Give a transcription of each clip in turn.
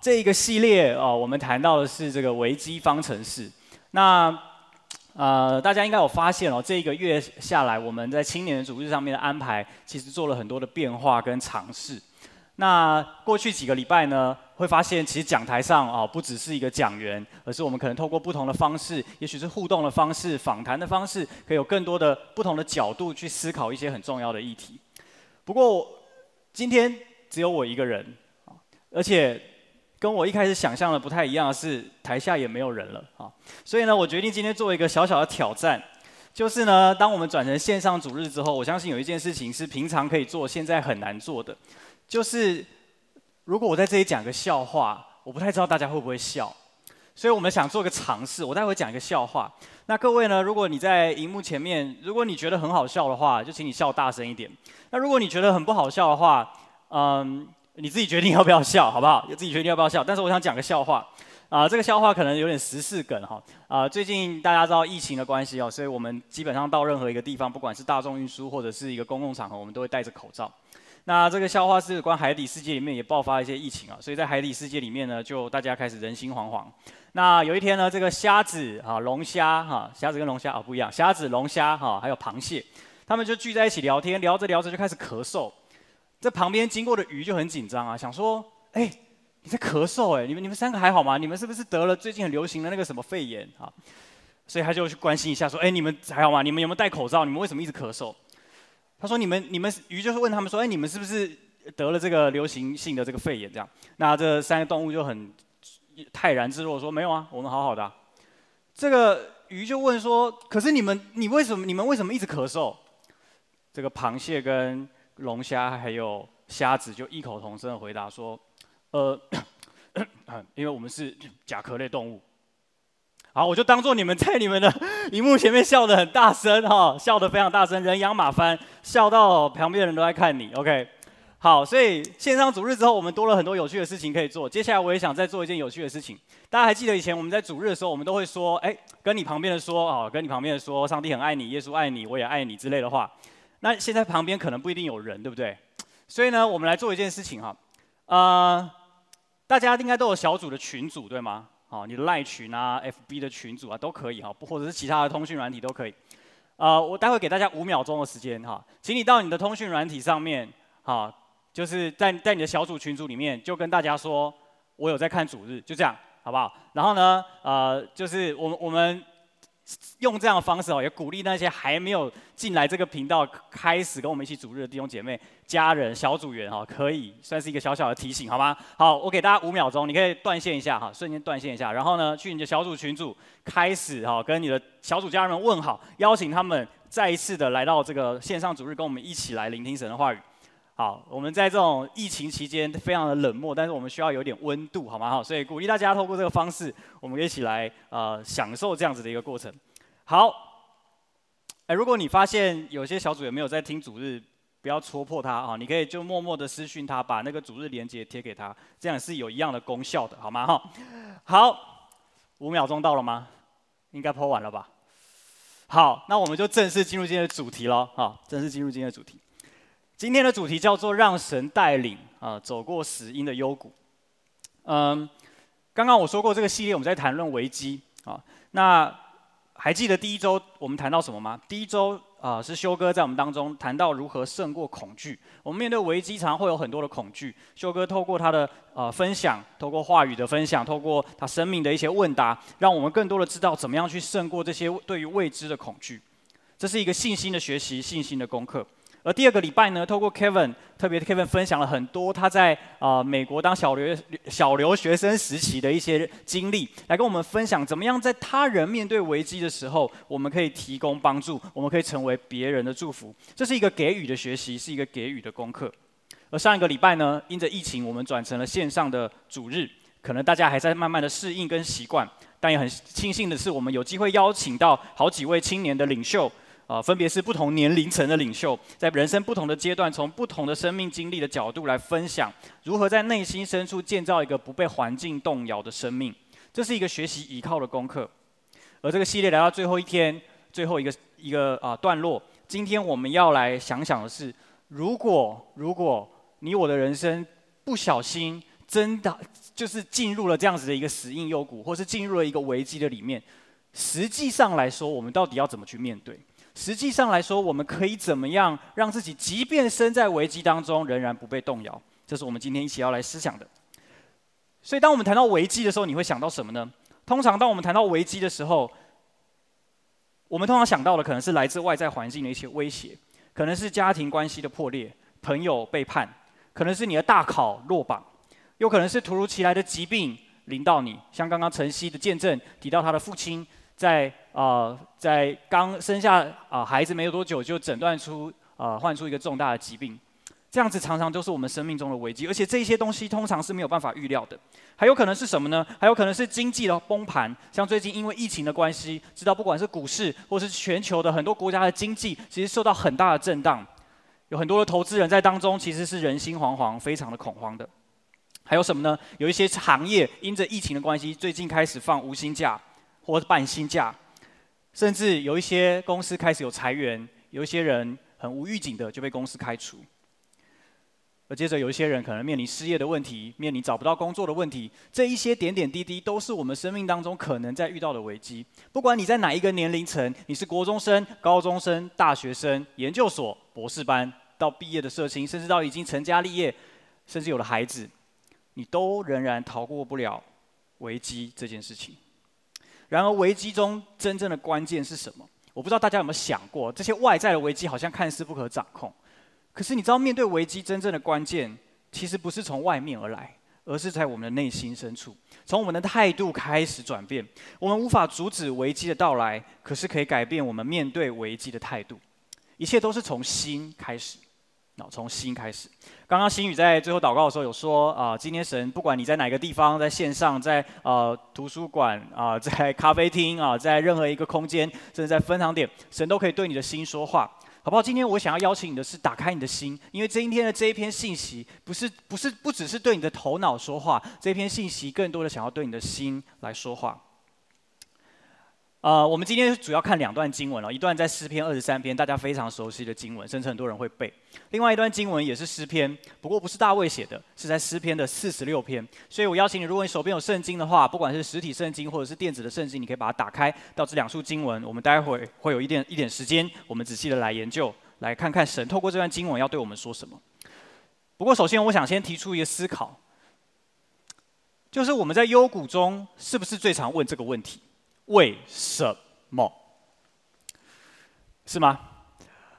这一个系列哦，我们谈到的是这个危机方程式。那呃，大家应该有发现哦，这一个月下来，我们在青年的主日上面的安排，其实做了很多的变化跟尝试。那过去几个礼拜呢，会发现其实讲台上啊，不只是一个讲员，而是我们可能透过不同的方式，也许是互动的方式、访谈的方式，可以有更多的不同的角度去思考一些很重要的议题。不过今天只有我一个人，而且跟我一开始想象的不太一样的是，台下也没有人了啊。所以呢，我决定今天做一个小小的挑战，就是呢，当我们转成线上主日之后，我相信有一件事情是平常可以做，现在很难做的。就是，如果我在这里讲个笑话，我不太知道大家会不会笑，所以我们想做个尝试。我待会讲一个笑话，那各位呢，如果你在荧幕前面，如果你觉得很好笑的话，就请你笑大声一点。那如果你觉得很不好笑的话，嗯，你自己决定要不要笑，好不好？你自己决定要不要笑。但是我想讲个笑话，啊，这个笑话可能有点时事梗哈。啊，最近大家知道疫情的关系哦，所以我们基本上到任何一个地方，不管是大众运输或者是一个公共场合，我们都会戴着口罩。那这个笑话是关海底世界里面也爆发一些疫情啊，所以在海底世界里面呢，就大家开始人心惶惶。那有一天呢，这个虾子啊、龙虾哈，虾子跟龙虾啊不一样，虾子、龙虾哈，还有螃蟹，他们就聚在一起聊天，聊着聊着就开始咳嗽。这旁边经过的鱼就很紧张啊，想说：哎，你在咳嗽哎，你们你们三个还好吗？你们是不是得了最近很流行的那个什么肺炎啊？所以他就去关心一下，说：哎，你们还好吗？你们有没有戴口罩？你们为什么一直咳嗽？他说：“你们，你们鱼就是问他们说，哎，你们是不是得了这个流行性的这个肺炎？这样，那这三个动物就很泰然自若说，没有啊，我们好好的。这个鱼就问说，可是你们，你为什么，你们为什么一直咳嗽？这个螃蟹跟龙虾还有虾子就异口同声的回答说，呃，因为我们是甲壳类动物。”好，我就当做你们在你们的荧幕前面笑得很大声哈，笑得非常大声，人仰马翻，笑到旁边的人都在看你。OK，好，所以线上主日之后，我们多了很多有趣的事情可以做。接下来我也想再做一件有趣的事情。大家还记得以前我们在主日的时候，我们都会说，哎，跟你旁边的说哦，跟你旁边的说，上帝很爱你，耶稣爱你，我也爱你之类的话。那现在旁边可能不一定有人，对不对？所以呢，我们来做一件事情哈，呃，大家应该都有小组的群组，对吗？好，你的赖群啊、FB 的群组啊都可以哈，或者是其他的通讯软体都可以。呃，我待会给大家五秒钟的时间哈，请你到你的通讯软体上面，哈，就是在在你的小组群组里面，就跟大家说，我有在看主日，就这样，好不好？然后呢，呃，就是我们我们。用这样的方式哦，也鼓励那些还没有进来这个频道开始跟我们一起组日的弟兄姐妹、家人、小组员哈，可以算是一个小小的提醒，好吗？好，我给大家五秒钟，你可以断线一下哈，瞬间断线一下，然后呢，去你的小组群组开始哈，跟你的小组家人们问好，邀请他们再一次的来到这个线上组日，跟我们一起来聆听神的话语。好，我们在这种疫情期间非常的冷漠，但是我们需要有点温度，好吗？好，所以鼓励大家透过这个方式，我们一起来呃享受这样子的一个过程。好，哎，如果你发现有些小组员没有在听主日，不要戳破他啊，你可以就默默的私讯他，把那个主日连接贴给他，这样是有一样的功效的，好吗？哈，好，五秒钟到了吗？应该 po 完了吧？好，那我们就正式进入今天的主题喽，哈，正式进入今天的主题。今天的主题叫做“让神带领啊，走过死荫的幽谷”。嗯，刚刚我说过这个系列我们在谈论危机啊，那还记得第一周我们谈到什么吗？第一周啊、是修哥在我们当中谈到如何胜过恐惧。我们面对危机，常常会有很多的恐惧。修哥透过他的呃分享，透过话语的分享，透过他生命的一些问答，让我们更多的知道怎么样去胜过这些对于未知的恐惧。这是一个信心的学习，信心的功课。而第二个礼拜呢，透过 Kevin，特别 Kevin 分享了很多他在啊、美国当小留小留学生时期的一些经历，来跟我们分享怎么样在他人面对危机的时候，我们可以提供帮助，我们可以成为别人的祝福。这是一个给予的学习，是一个给予的功课。而上一个礼拜呢，因着疫情，我们转成了线上的主日，可能大家还在慢慢的适应跟习惯，但也很庆幸的是，我们有机会邀请到好几位青年的领袖。啊，分别是不同年龄层的领袖，在人生不同的阶段，从不同的生命经历的角度来分享，如何在内心深处建造一个不被环境动摇的生命。这是一个学习依靠的功课。而这个系列来到最后一天，最后一个一个啊段落，今天我们要来想想的是，如果如果你我的人生不小心真的就是进入了这样子的一个死硬幽谷，或是进入了一个危机的里面。实际上来说，我们到底要怎么去面对？实际上来说，我们可以怎么样让自己，即便身在危机当中，仍然不被动摇？这是我们今天一起要来思想的。所以，当我们谈到危机的时候，你会想到什么呢？通常，当我们谈到危机的时候，我们通常想到的可能是来自外在环境的一些威胁，可能是家庭关系的破裂、朋友背叛，可能是你的大考落榜，又可能是突如其来的疾病临到你，像刚刚晨曦的见证提到他的父亲。在啊、在刚生下啊、孩子没有多久，就诊断出啊、患出一个重大的疾病，这样子常常都是我们生命中的危机，而且这些东西通常是没有办法预料的。还有可能是什么呢？还有可能是经济的崩盘，像最近因为疫情的关系，知道不管是股市或是全球的很多国家的经济，其实受到很大的震荡，有很多的投资人在当中其实是人心惶惶，非常的恐慌的。还有什么呢？有一些行业因着疫情的关系，最近开始放无薪假。或是办薪假，甚至有一些公司开始有裁员，有一些人很无预警的就被公司开除，而接着有一些人可能面临失业的问题，面临找不到工作的问题，这一些点点滴滴都是我们生命当中可能在遇到的危机。不管你在哪一个年龄层，你是国中生、高中生、大学生、研究所、博士班到毕业的社青，甚至到已经成家立业，甚至有了孩子，你都仍然逃过不了危机这件事情。然而，危机中真正的关键是什么？我不知道大家有没有想过，这些外在的危机好像看似不可掌控，可是你知道，面对危机真正的关键，其实不是从外面而来，而是在我们的内心深处，从我们的态度开始转变。我们无法阻止危机的到来，可是可以改变我们面对危机的态度。一切都是从心开始。从心开始。刚刚新宇在最后祷告的时候有说啊，今天神不管你在哪个地方，在线上，在呃图书馆啊，在咖啡厅啊，在任何一个空间，甚至在分堂点，神都可以对你的心说话，好不好？今天我想要邀请你的是打开你的心，因为今天的这一篇信息不是不是不只是对你的头脑说话，这篇信息更多的想要对你的心来说话。呃，我们今天主要看两段经文了，一段在诗篇二十三篇，大家非常熟悉的经文，甚至很多人会背；另外一段经文也是诗篇，不过不是大卫写的，是在诗篇的四十六篇。所以我邀请你，如果你手边有圣经的话，不管是实体圣经或者是电子的圣经，你可以把它打开到这两处经文。我们待会会有一点一点时间，我们仔细的来研究，来看看神透过这段经文要对我们说什么。不过首先，我想先提出一个思考，就是我们在幽谷中是不是最常问这个问题？为什么？是吗？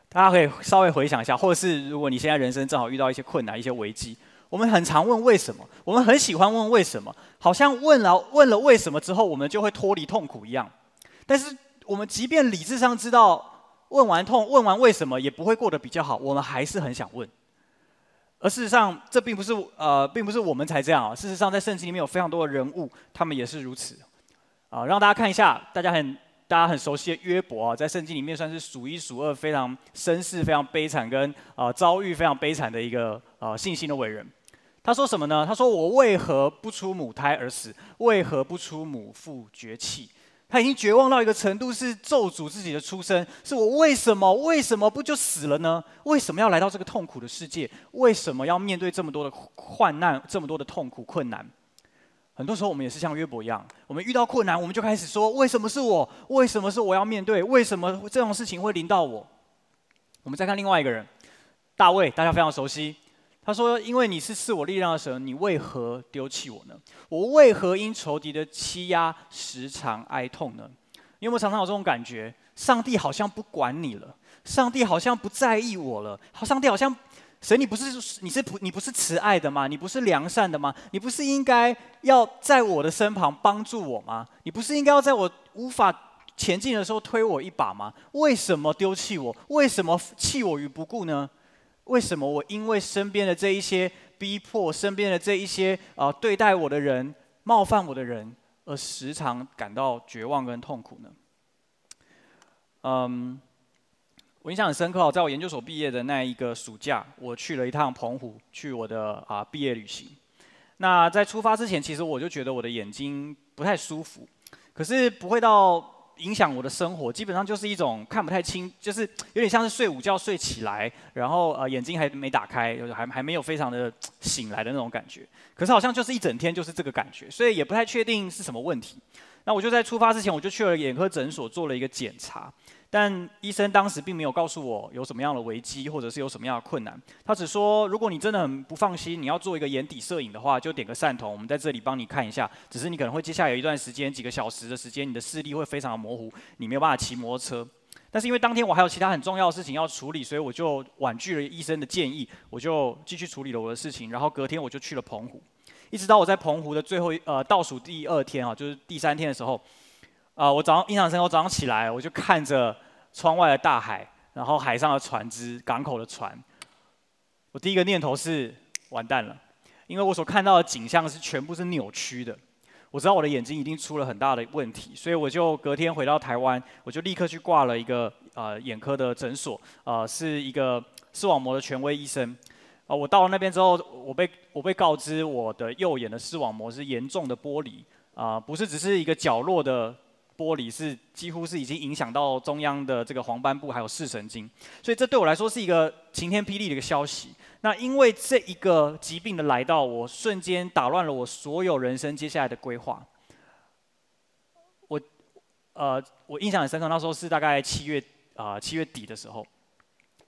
大家可以稍微回想一下，或者是如果你现在人生正好遇到一些困难、一些危机，我们很常问为什么，我们很喜欢问为什么，好像问了问了为什么之后，我们就会脱离痛苦一样。但是我们即便理智上知道问完痛、问完为什么也不会过得比较好，我们还是很想问。而事实上，这并不是呃，并不是我们才这样啊。事实上，在圣经里面有非常多的人物，他们也是如此。啊，让大家看一下，大家很大家很熟悉的约伯啊，在圣经里面算是数一数二非常身世非常悲惨跟啊、遭遇非常悲惨的一个啊、信心的伟人。他说什么呢？他说：“我为何不出母胎而死？为何不出母腹绝气？”他已经绝望到一个程度，是咒诅自己的出生。是我为什么为什么不就死了呢？为什么要来到这个痛苦的世界？为什么要面对这么多的患难、这么多的痛苦困难？很多时候我们也是像约伯一样，我们遇到困难，我们就开始说：为什么是我？为什么是我要面对？为什么这种事情会临到我？我们再看另外一个人，大卫，大家非常熟悉。他说：因为你是赐我力量的神，你为何丢弃我呢？我为何因仇敌的欺压时常哀痛呢？你有没有常常有这种感觉？上帝好像不管你了，上帝好像不在意我了，好，上帝好像。神，你不是你是不你不是慈爱的吗？你不是良善的吗？你不是应该要在我的身旁帮助我吗？你不是应该要在我无法前进的时候推我一把吗？为什么丢弃我？为什么弃我于不顾呢？为什么我因为身边的这一些逼迫，身边的这一些啊、对待我的人、冒犯我的人，而时常感到绝望跟痛苦呢？嗯。我印象很深刻哦，在我研究所毕业的那一个暑假，我去了一趟澎湖，去我的啊毕业旅行。那在出发之前，其实我就觉得我的眼睛不太舒服，可是不会到影响我的生活，基本上就是一种看不太清，就是有点像是睡午觉睡起来，然后呃眼睛还没打开，就是还还没有非常的醒来的那种感觉。可是好像就是一整天就是这个感觉，所以也不太确定是什么问题。那我就在出发之前，我就去了眼科诊所做了一个检查。但医生当时并没有告诉我有什么样的危机，或者是有什么样的困难。他只说，如果你真的很不放心，你要做一个眼底摄影的话，就点个散瞳，我们在这里帮你看一下。只是你可能会接下来有一段时间，几个小时的时间，你的视力会非常的模糊，你没有办法骑摩托车。但是因为当天我还有其他很重要的事情要处理，所以我就婉拒了医生的建议，我就继续处理了我的事情。然后隔天我就去了澎湖，一直到我在澎湖的最后一呃倒数第二天啊，就是第三天的时候，啊、我早上印象深，我早上起来我就看着。窗外的大海，然后海上的船只，港口的船。我第一个念头是完蛋了，因为我所看到的景象是全部是扭曲的。我知道我的眼睛已经出了很大的问题，所以我就隔天回到台湾，我就立刻去挂了一个呃眼科的诊所，呃是一个视网膜的权威医生。啊、呃，我到了那边之后，我被我被告知我的右眼的视网膜是严重的剥离，啊、不是只是一个角落的。玻璃是几乎是已经影响到中央的这个黄斑部还有视神经，所以这对我来说是一个晴天霹雳的一个消息。那因为这一个疾病的来到，我瞬间打乱了我所有人生接下来的规划。我呃，我印象很深刻，那时候是大概七月啊、七月底的时候，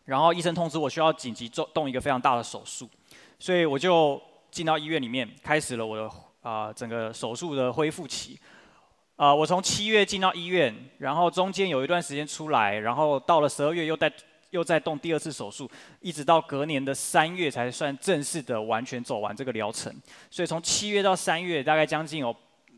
然后医生通知我需要紧急做动一个非常大的手术，所以我就进到医院里面，开始了我的啊、整个手术的恢复期。啊、我从七月进到医院，然后中间有一段时间出来，然后到了十二月又再又再动第二次手术，一直到隔年的三月才算正式的完全走完这个疗程。所以从七月到三月，大概将近有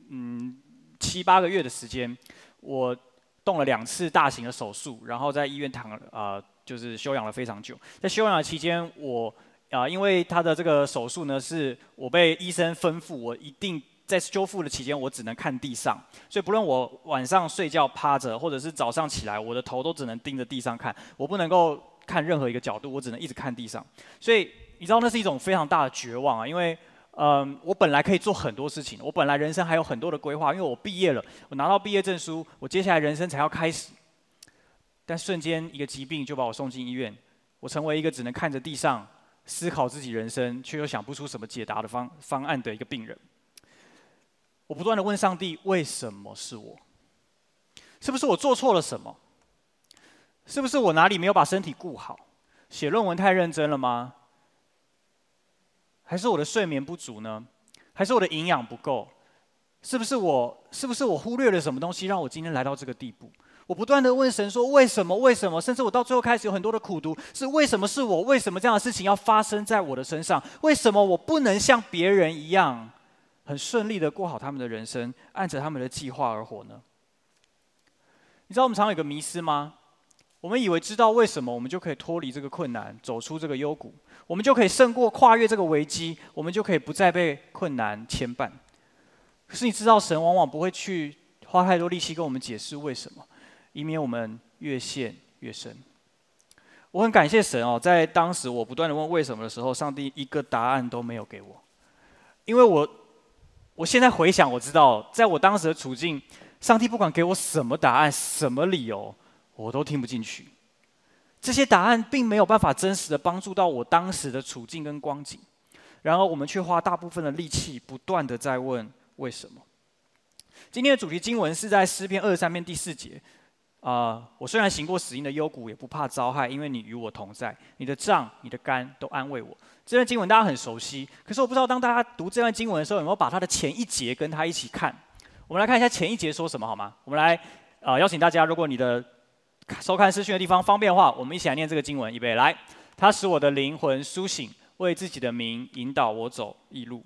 嗯七八个月的时间，我动了两次大型的手术，然后在医院躺啊、就是休养了非常久。在休养的期间，我啊、因为他的这个手术呢，是我被医生吩咐，我一定。在修复的期间，我只能看地上，所以不论我晚上睡觉趴着，或者是早上起来，我的头都只能盯着地上看，我不能够看任何一个角度，我只能一直看地上。所以你知道那是一种非常大的绝望啊，因为嗯，我本来可以做很多事情，我本来人生还有很多的规划，因为我毕业了，我拿到毕业证书，我接下来人生才要开始，但瞬间一个疾病就把我送进医院，我成为一个只能看着地上思考自己人生，却又想不出什么解答的方方案的一个病人。我不断的问上帝：为什么是我？是不是我做错了什么？是不是我哪里没有把身体顾好？写论文太认真了吗？还是我的睡眠不足呢？还是我的营养不够？是不是我？是不是我忽略了什么东西，让我今天来到这个地步？我不断的问神说：为什么？为什么？甚至我到最后开始有很多的苦读，是为什么是我？为什么这样的事情要发生在我的身上？为什么我不能像别人一样？很顺利的过好他们的人生，按着他们的计划而活呢？你知道我们常有个迷思吗？我们以为知道为什么，我们就可以脱离这个困难，走出这个幽谷，我们就可以胜过、跨越这个危机，我们就可以不再被困难牵绊。可是你知道，神往往不会去花太多力气跟我们解释为什么，以免我们越陷越深。我很感谢神哦，在当时我不断的问为什么的时候，上帝一个答案都没有给我，因为我。我现在回想，我知道，在我当时的处境，上帝不管给我什么答案、什么理由，我都听不进去。这些答案并没有办法真实的帮助到我当时的处境跟光景，然而我们却花大部分的力气，不断的在问为什么。今天的主题经文是在诗篇二十三篇第四节。啊、我虽然行过死荫的幽谷，也不怕遭害，因为你与我同在，你的杖、你的竿都安慰我。这段经文大家很熟悉，可是我不知道当大家读这段经文的时候，有没有把它的前一节跟它一起看？我们来看一下前一节说什么好吗？我们来啊、邀请大家，如果你的收看视讯的地方方便的话，我们一起来念这个经文，预备来。他使我的灵魂苏醒，为自己的名引导我走义路。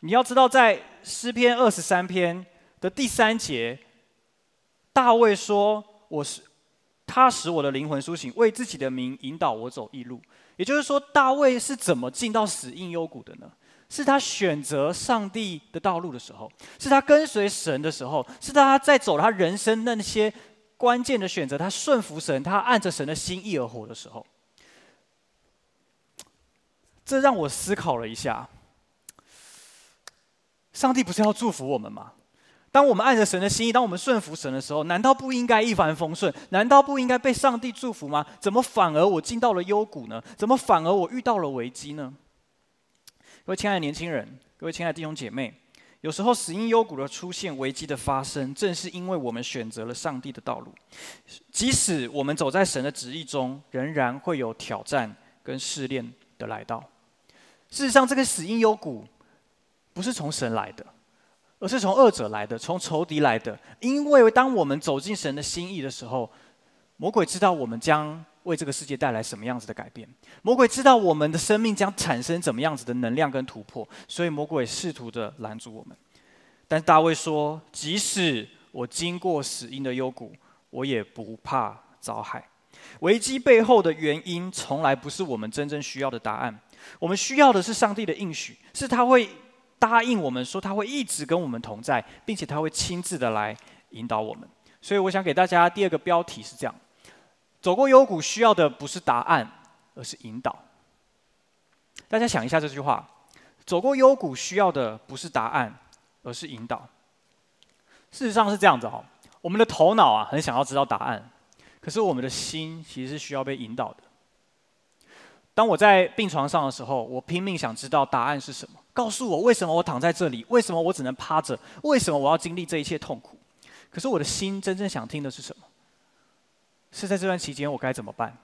你要知道，在诗篇二十三篇的第三节，大卫说。我是他使我的灵魂苏醒，为自己的名引导我走义路。也就是说，大卫是怎么进到死荫幽谷的呢？是他选择上帝的道路的时候，是他跟随神的时候，是他在走他人生那些关键的选择，他顺服神，他按着神的心意而活的时候。这让我思考了一下：上帝不是要祝福我们吗？当我们按着神的心意，当我们顺服神的时候，难道不应该一帆风顺？难道不应该被上帝祝福吗？怎么反而我进到了幽谷呢？怎么反而我遇到了危机呢？各位亲爱的年轻人，各位亲爱的弟兄姐妹，有时候死荫幽谷的出现、危机的发生，正是因为我们选择了上帝的道路。即使我们走在神的旨意中，仍然会有挑战跟试炼的来到。事实上，这个死荫幽谷不是从神来的。而是从恶者来的，从仇敌来的。因为当我们走进神的心意的时候，魔鬼知道我们将为这个世界带来什么样子的改变，魔鬼知道我们的生命将产生怎么样子的能量跟突破，所以魔鬼试图的拦阻我们。但大卫说：“即使我经过死荫的幽谷，我也不怕遭害。”危机背后的原因，从来不是我们真正需要的答案。我们需要的是上帝的应许，是他会。答应我们说他会一直跟我们同在，并且他会亲自的来引导我们。所以我想给大家第二个标题是这样：走过幽谷需要的不是答案，而是引导。大家想一下这句话：走过幽谷需要的不是答案，而是引导。事实上是这样子哈，我们的头脑啊很想要知道答案，可是我们的心其实是需要被引导的。当我在病床上的时候，我拼命想知道答案是什么。告诉我为什么我躺在这里？为什么我只能趴着？为什么我要经历这一切痛苦？可是我的心真正想听的是什么？是在这段期间我该怎么办？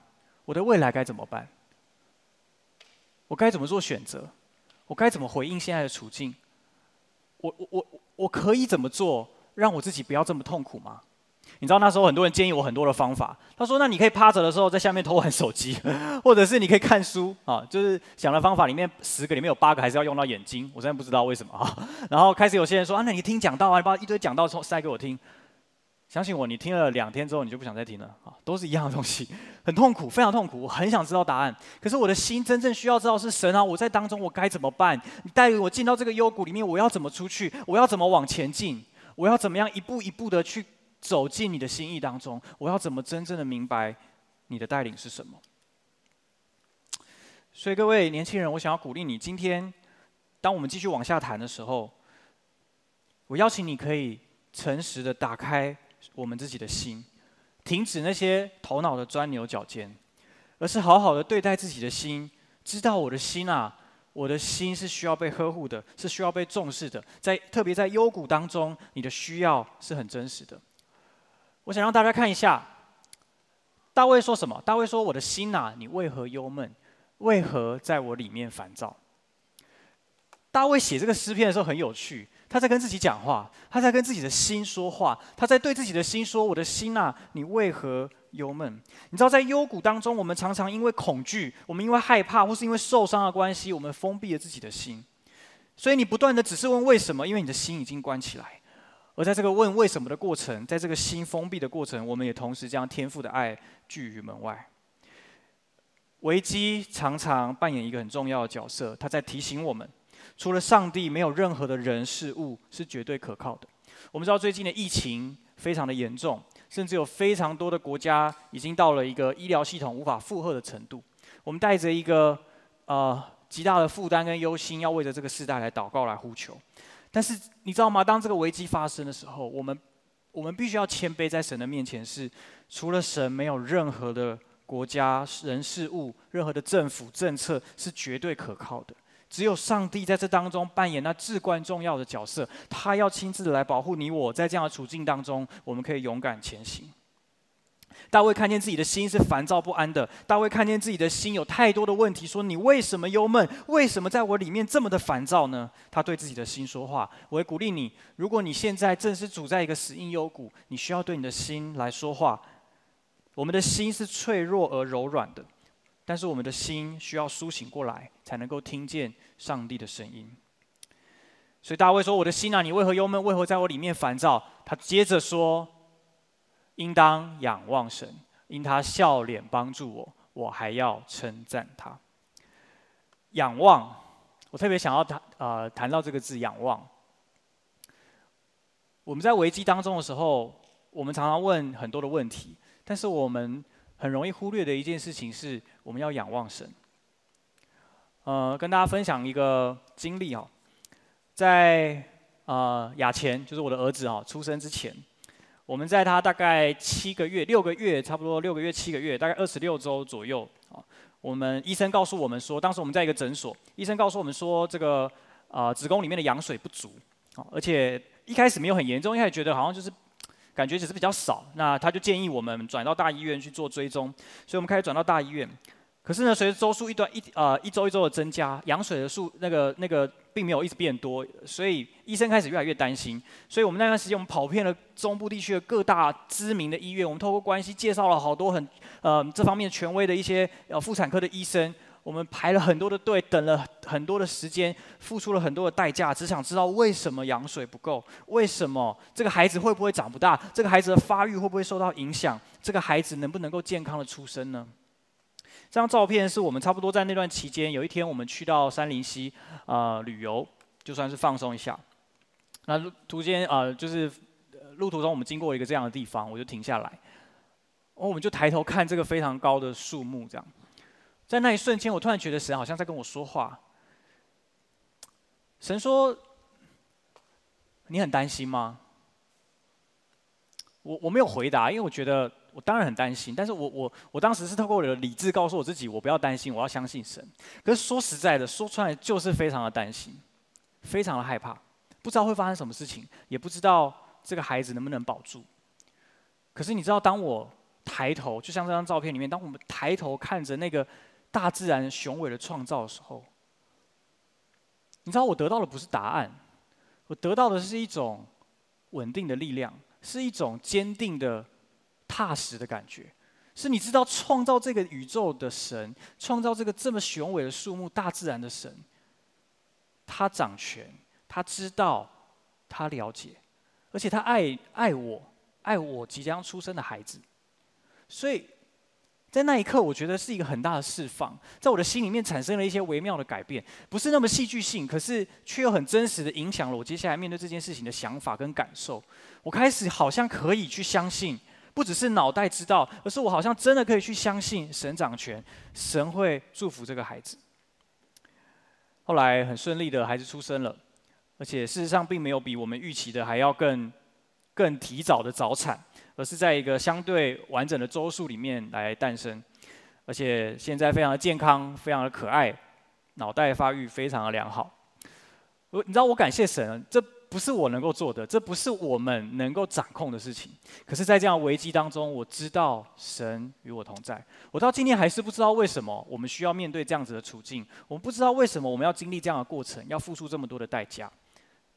我的未来该怎么办？我该怎么做选择？我该怎么回应现在的处境？我我我我可以怎么做，让我自己不要这么痛苦吗？你知道那时候很多人建议我很多的方法。他说：“那你可以趴着的时候在下面偷玩手机，或者是你可以看书啊。”就是想的方法里面十个里面有八个还是要用到眼睛。我真的不知道为什么啊。然后开始有些人说：“啊，那你听讲道啊，你把一堆讲道塞给我听。”相信我，你听了两天之后你就不想再听了啊，都是一样的东西，很痛苦，非常痛苦。我很想知道答案，可是我的心真正需要知道是神啊，我在当中我该怎么办？你带我进到这个幽谷里面，我要怎么出去？我要怎么往前进？我要怎么样一步一步的去？走进你的心意当中，我要怎么真正的明白你的带领是什么？所以各位年轻人，我想要鼓励你，今天当我们继续往下谈的时候，我邀请你可以诚实的打开我们自己的心，停止那些头脑的钻牛角尖，而是好好的对待自己的心，知道我的心啊，我的心是需要被呵护的，是需要被重视的，在特别在幽谷当中，你的需要是很真实的。我想让大家看一下，大卫说什么？大卫说：“我的心呐，你为何忧闷？为何在我里面烦躁？”大卫写这个诗篇的时候很有趣，他在跟自己讲话，他在跟自己的心说话，他在对自己的心说：“我的心呐，你为何忧闷？”你知道，在幽谷当中，我们常常因为恐惧，我们因为害怕，或是因为受伤的关系，我们封闭了自己的心。所以你不断的只是问为什么？因为你的心已经关起来。而在这个问为什么的过程，在这个心封闭的过程，我们也同时将天赋的爱拒于门外。危机常常扮演一个很重要的角色，它在提醒我们，除了上帝，没有任何的人事物是绝对可靠的。我们知道最近的疫情非常的严重，甚至有非常多的国家已经到了一个医疗系统无法负荷的程度。我们带着一个呃极大的负担跟忧心，要为着这个世代来祷告来呼求。但是你知道吗？当这个危机发生的时候，我们我们必须要谦卑在神的面前是，除了神，没有任何的国家、人事物、任何的政府政策是绝对可靠的。只有上帝在这当中扮演那至关重要的角色，他要亲自来保护你我，在这样的处境当中，我们可以勇敢前行。大卫看见自己的心是烦躁不安的。大卫看见自己的心有太多的问题，说：“你为什么忧闷？为什么在我里面这么的烦躁呢？”他对自己的心说话。我会鼓励你，如果你现在正是处在一个死荫幽谷，你需要对你的心来说话。我们的心是脆弱而柔软的，但是我们的心需要苏醒过来，才能够听见上帝的声音。所以大卫说：“我的心啊，你为何忧闷？为何在我里面烦躁？”他接着说。应当仰望神，因他笑脸帮助我，我还要称赞他。仰望，我特别想要谈呃谈到这个字仰望。我们在危机当中的时候，我们常常问很多的问题，但是我们很容易忽略的一件事情是，我们要仰望神。呃，跟大家分享一个经历哦，在呃雅钱，就是我的儿子啊，出生之前，我们在他大概七个月、六个月，差不多六个月、七个月，大概二十六周左右啊，我们医生告诉我们说，当时我们在一个诊所，医生告诉我们说，这个呃子宫里面的羊水不足啊，而且一开始没有很严重，一开始觉得好像就是。感觉只是比较少，那他就建议我们转到大医院去做追踪，所以我们开始转到大医院。可是呢，随着周数一段一呃一周一周的增加，羊水的数那个那个并没有一直变多，所以医生开始越来越担心。所以我们那段时间，我们跑遍了中部地区的各大知名的医院，我们透过关系介绍了好多很呃这方面权威的一些呃妇产科的医生。我们排了很多的队，等了很多的时间，付出了很多的代价，只想知道为什么羊水不够，为什么这个孩子会不会长不大，这个孩子的发育会不会受到影响，这个孩子能不能够健康的出生呢？这张照片是我们差不多在那段期间，有一天我们去到杉林溪啊、旅游，就算是放松一下。那途间啊、就是路途中我们经过一个这样的地方，我就停下来，哦，我们就抬头看这个非常高的树木，这样。在那一瞬间，我突然觉得神好像在跟我说话。神说：“你很担心吗？”我我没有回答，因为我觉得我当然很担心。但是我我我当时是透过我的理智告诉我自己，我不要担心，我要相信神。可是说实在的，说出来就是非常的担心，非常的害怕，不知道会发生什么事情，也不知道这个孩子能不能保住。可是你知道，当我抬头，就像这张照片里面，当我们抬头看着那个。大自然雄伟的创造的时候，你知道我得到的不是答案，我得到的是一种稳定的力量，是一种坚定的、踏实的感觉。是你知道创造这个宇宙的神，创造这个这么雄伟的树木、大自然的神，他掌权，他知道，他了解，而且他爱爱我，爱我即将出生的孩子，所以。在那一刻，我觉得是一个很大的释放，在我的心里面产生了一些微妙的改变，不是那么戏剧性，可是却又很真实的影响了我接下来面对这件事情的想法跟感受。我开始好像可以去相信，不只是脑袋知道，而是我好像真的可以去相信神掌权，神会祝福这个孩子。后来很顺利的孩子出生了，而且事实上并没有比我们预期的还要更更提早的早产。而是在一个相对完整的周数里面来诞生，而且现在非常的健康，非常的可爱，脑袋发育非常的良好。我你知道我感谢神，这不是我能够做的，这不是我们能够掌控的事情。可是，在这样危机当中，我知道神与我同在。我到今天还是不知道为什么我们需要面对这样子的处境，我们不知道为什么我们要经历这样的过程，要付出这么多的代价。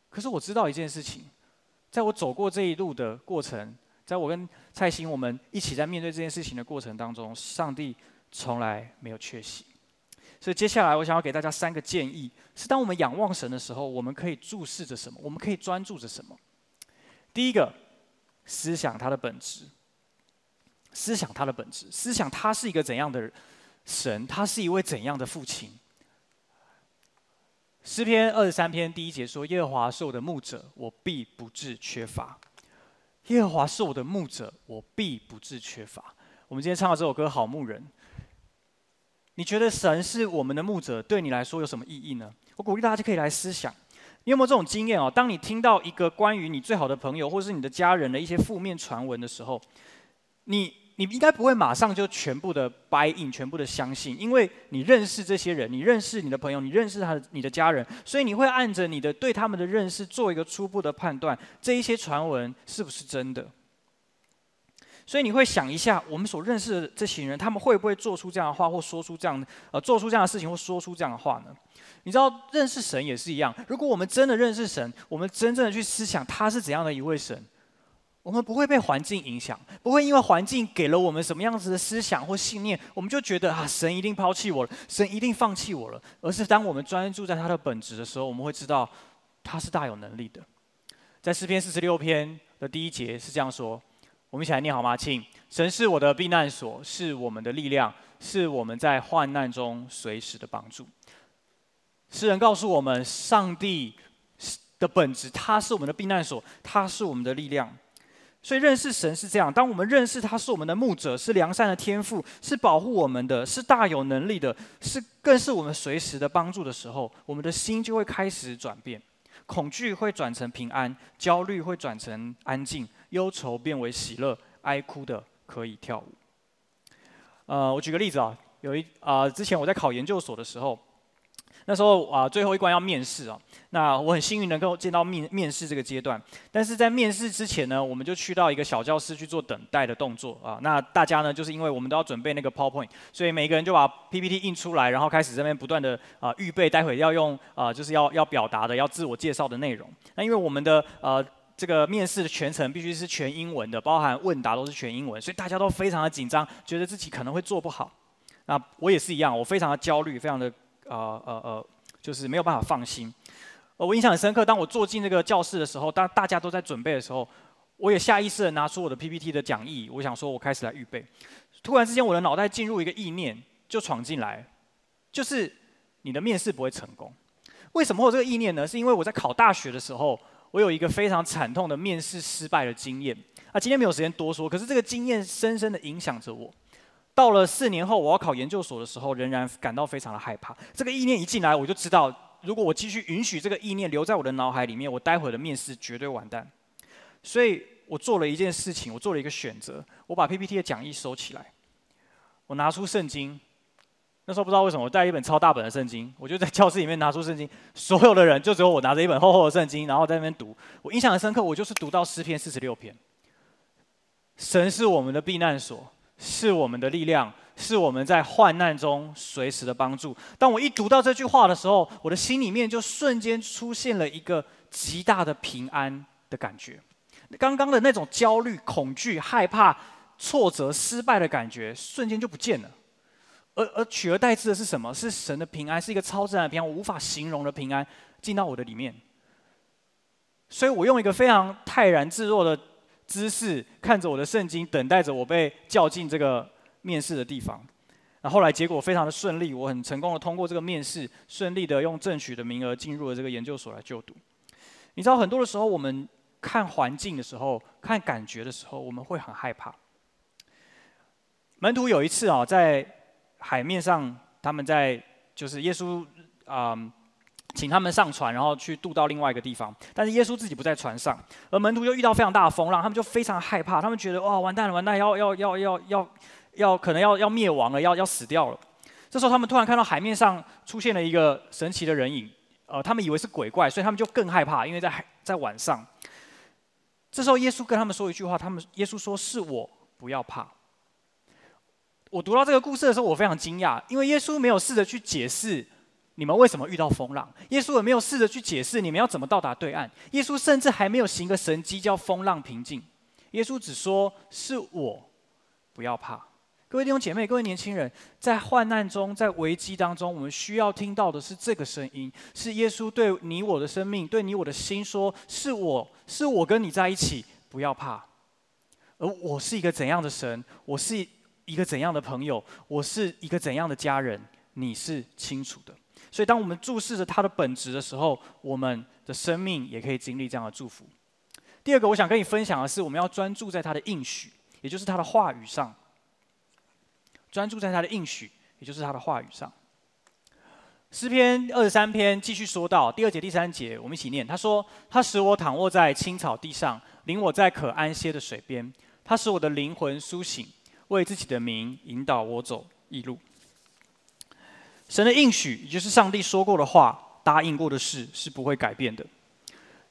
可是我知道一件事情，在我走过这一路的过程。在我跟蔡兴我们一起在面对这件事情的过程当中，上帝从来没有缺席。所以接下来我想要给大家三个建议：是当我们仰望神的时候，我们可以注视着什么？我们可以专注着什么？第一个，思想它的本质，思想他的本质，思想他是一个怎样的神？他是一位怎样的父亲？诗篇二十三篇第一节说：“耶和华是我的牧者，我必不致缺乏。”耶和华是我的牧者，我必不致缺乏。我们今天唱的这首歌《好牧人》，你觉得神是我们的牧者，对你来说有什么意义呢？我鼓励大家可以来思想，你有没有这种经验哦？当你听到一个关于你最好的朋友或是你的家人的一些负面传闻的时候，你。你应该不会马上就全部的 buy in，全部的相信，因为你认识这些人，你认识你的朋友，你认识他的你的家人，所以你会按着你的对他们的认识做一个初步的判断，这一些传闻是不是真的？所以你会想一下，我们所认识的这些人，他们会不会做出这样的话，或说出这样呃做出这样的事情，或说出这样的话呢？你知道，认识神也是一样，如果我们真的认识神，我们真正的去思想他是怎样的一位神。我们不会被环境影响，不会因为环境给了我们什么样子的思想或信念，我们就觉得啊，神一定抛弃我了，神一定放弃我了。而是当我们专注在他的本质的时候，我们会知道他是大有能力的。在诗篇四十六篇的第一节是这样说，我们一起来念好吗？请，神是我的避难所，是我们的力量，是我们在患难中随时的帮助。诗人告诉我们，上帝的本质，他是我们的避难所，他是我们的力量。所以认识神是这样，当我们认识他是我们的牧者，是良善的天赋，是保护我们的，是大有能力的，是更是我们随时的帮助的时候，我们的心就会开始转变，恐惧会转成平安，焦虑会转成安静，忧愁变为喜乐，哀哭的可以跳舞。呃，我举个例子啊，有一啊、呃，之前我在考研究所的时候。那时候啊，最后一关要面试啊。那我很幸运能够见到面面试这个阶段，但是在面试之前呢，我们就去到一个小教室去做等待的动作啊。那大家呢，就是因为我们都要准备那个 PowerPoint，所以每个人就把 PPT 印出来，然后开始这边不断的啊预备，待会要用啊就是要要表达的、要自我介绍的内容。那因为我们的呃这个面试的全程必须是全英文的，包含问答都是全英文，所以大家都非常的紧张，觉得自己可能会做不好。那我也是一样，我非常的焦虑，非常的。呃呃呃，就是没有办法放心。呃，我印象很深刻，当我坐进那个教室的时候，当大家都在准备的时候，我也下意识的拿出我的 PPT 的讲义，我想说，我开始来预备。突然之间，我的脑袋进入一个意念，就闯进来，就是你的面试不会成功。为什么会有这个意念呢？是因为我在考大学的时候，我有一个非常惨痛的面试失败的经验。啊，今天没有时间多说，可是这个经验深深的影响着我。到了四年后，我要考研究所的时候，仍然感到非常的害怕。这个意念一进来，我就知道，如果我继续允许这个意念留在我的脑海里面，我待会的面试绝对完蛋。所以我做了一件事情，我做了一个选择，我把 PPT 的讲义收起来，我拿出圣经。那时候不知道为什么，我带一本超大本的圣经，我就在教室里面拿出圣经，所有的人就只有我拿着一本厚厚的圣经，然后在那边读。我印象很深刻，我就是读到诗篇四十六篇。神是我们的避难所。是我们的力量，是我们在患难中随时的帮助。当我一读到这句话的时候，我的心里面就瞬间出现了一个极大的平安的感觉。刚刚的那种焦虑、恐惧、害怕、挫折、失败的感觉，瞬间就不见了。而而取而代之的是什么？是神的平安，是一个超自然的平安，我无法形容的平安进到我的里面。所以我用一个非常泰然自若的。姿势看着我的圣经，等待着我被叫进这个面试的地方。那后来结果非常的顺利，我很成功的通过这个面试，顺利的用正取的名额进入了这个研究所来就读。你知道，很多的时候我们看环境的时候，看感觉的时候，我们会很害怕。门徒有一次啊，在海面上，他们在就是耶稣啊。嗯请他们上船，然后去渡到另外一个地方。但是耶稣自己不在船上，而门徒又遇到非常大的风浪，他们就非常害怕，他们觉得哇，完蛋了，完蛋，要要要要要要可能要要灭亡了，要要死掉了。这时候他们突然看到海面上出现了一个神奇的人影，呃，他们以为是鬼怪，所以他们就更害怕，因为在海在晚上。这时候耶稣跟他们说一句话，他们耶稣说：“是我，不要怕。”我读到这个故事的时候，我非常惊讶，因为耶稣没有试着去解释。你们为什么遇到风浪？耶稣也没有试着去解释你们要怎么到达对岸。耶稣甚至还没有行个神迹叫风浪平静。耶稣只说：“是我，不要怕。”各位弟兄姐妹，各位年轻人，在患难中，在危机当中，我们需要听到的是这个声音，是耶稣对你我的生命，对你我的心说：“是我，是我跟你在一起，不要怕。”而我是一个怎样的神？我是一个怎样的朋友？我是一个怎样的家人？你是清楚的。所以，当我们注视着他的本质的时候，我们的生命也可以经历这样的祝福。第二个，我想跟你分享的是，我们要专注在他的应许，也就是他的话语上。专注在他的应许，也就是他的话语上。诗篇二十三篇继续说到第二节、第三节，我们一起念。他说：“他使我躺卧在青草地上，领我在可安歇的水边。他使我的灵魂苏醒，为自己的名引导我走义路。”神的应许，也就是上帝说过的话、答应过的事，是不会改变的。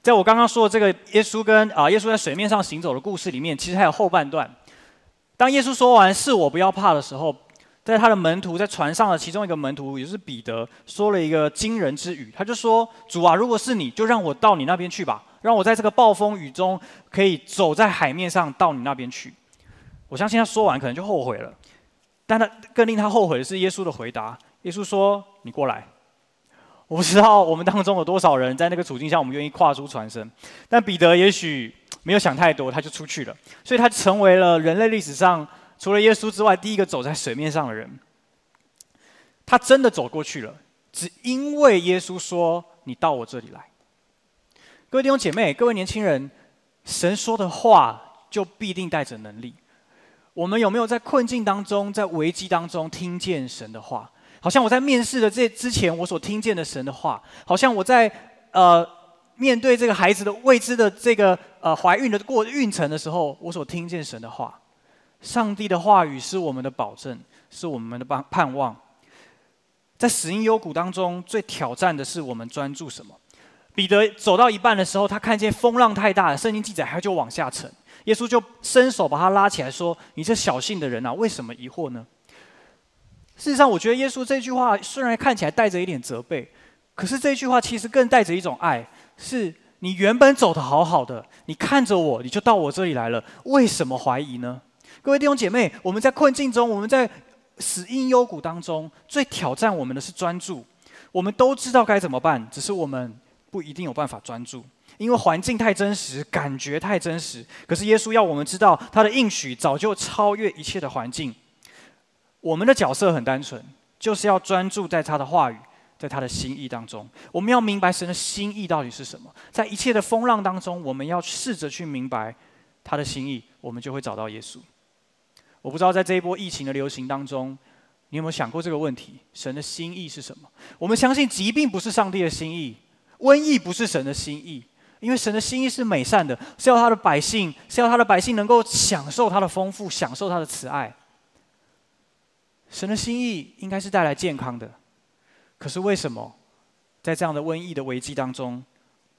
在我刚刚说的这个耶稣跟啊耶稣在水面上行走的故事里面，其实还有后半段。当耶稣说完“是我，不要怕”的时候，在他的门徒在船上的其中一个门徒，也就是彼得，说了一个惊人之语。他就说：“主啊，如果是你，就让我到你那边去吧，让我在这个暴风雨中可以走在海面上到你那边去。”我相信他说完可能就后悔了，但他更令他后悔的是耶稣的回答。耶稣说：“你过来。”我不知道我们当中有多少人在那个处境下，我们愿意跨出船身。但彼得也许没有想太多，他就出去了。所以他成为了人类历史上除了耶稣之外第一个走在水面上的人。他真的走过去了，只因为耶稣说：“你到我这里来。”各位弟兄姐妹，各位年轻人，神说的话就必定带着能力。我们有没有在困境当中，在危机当中听见神的话？好像我在面试的这之前，我所听见的神的话，好像我在呃面对这个孩子的未知的这个呃怀孕的过孕程的时候，我所听见神的话，上帝的话语是我们的保证，是我们的盼盼望。在死荫幽谷当中，最挑战的是我们专注什么？彼得走到一半的时候，他看见风浪太大了，圣经记载他就往下沉。耶稣就伸手把他拉起来，说：“你这小信的人啊，为什么疑惑呢？”事实上，我觉得耶稣这句话虽然看起来带着一点责备，可是这句话其实更带着一种爱。是你原本走得好好的，你看着我，你就到我这里来了，为什么怀疑呢？各位弟兄姐妹，我们在困境中，我们在死荫幽谷当中，最挑战我们的是专注。我们都知道该怎么办，只是我们不一定有办法专注。因为环境太真实，感觉太真实。可是耶稣要我们知道，他的应许早就超越一切的环境。我们的角色很单纯，就是要专注在他的话语，在他的心意当中。我们要明白神的心意到底是什么。在一切的风浪当中，我们要试着去明白他的心意，我们就会找到耶稣。我不知道在这一波疫情的流行当中，你有没有想过这个问题？神的心意是什么？我们相信疾病不是上帝的心意，瘟疫不是神的心意。因为神的心意是美善的，是要他的百姓，是要他的百姓能够享受他的丰富，享受他的慈爱。神的心意应该是带来健康的，可是为什么在这样的瘟疫的危机当中，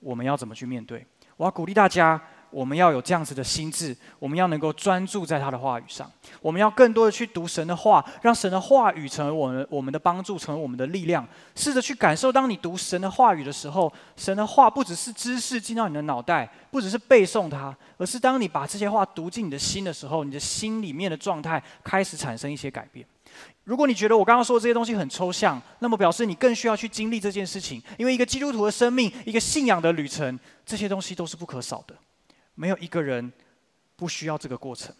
我们要怎么去面对？我要鼓励大家。我们要有这样子的心智，我们要能够专注在他的话语上，我们要更多的去读神的话，让神的话语成为我们我们的帮助，成为我们的力量。试着去感受，当你读神的话语的时候，神的话不只是知识进到你的脑袋，不只是背诵它，而是当你把这些话读进你的心的时候，你的心里面的状态开始产生一些改变。如果你觉得我刚刚说的这些东西很抽象，那么表示你更需要去经历这件事情，因为一个基督徒的生命，一个信仰的旅程，这些东西都是不可少的。没有一个人不需要这个过程。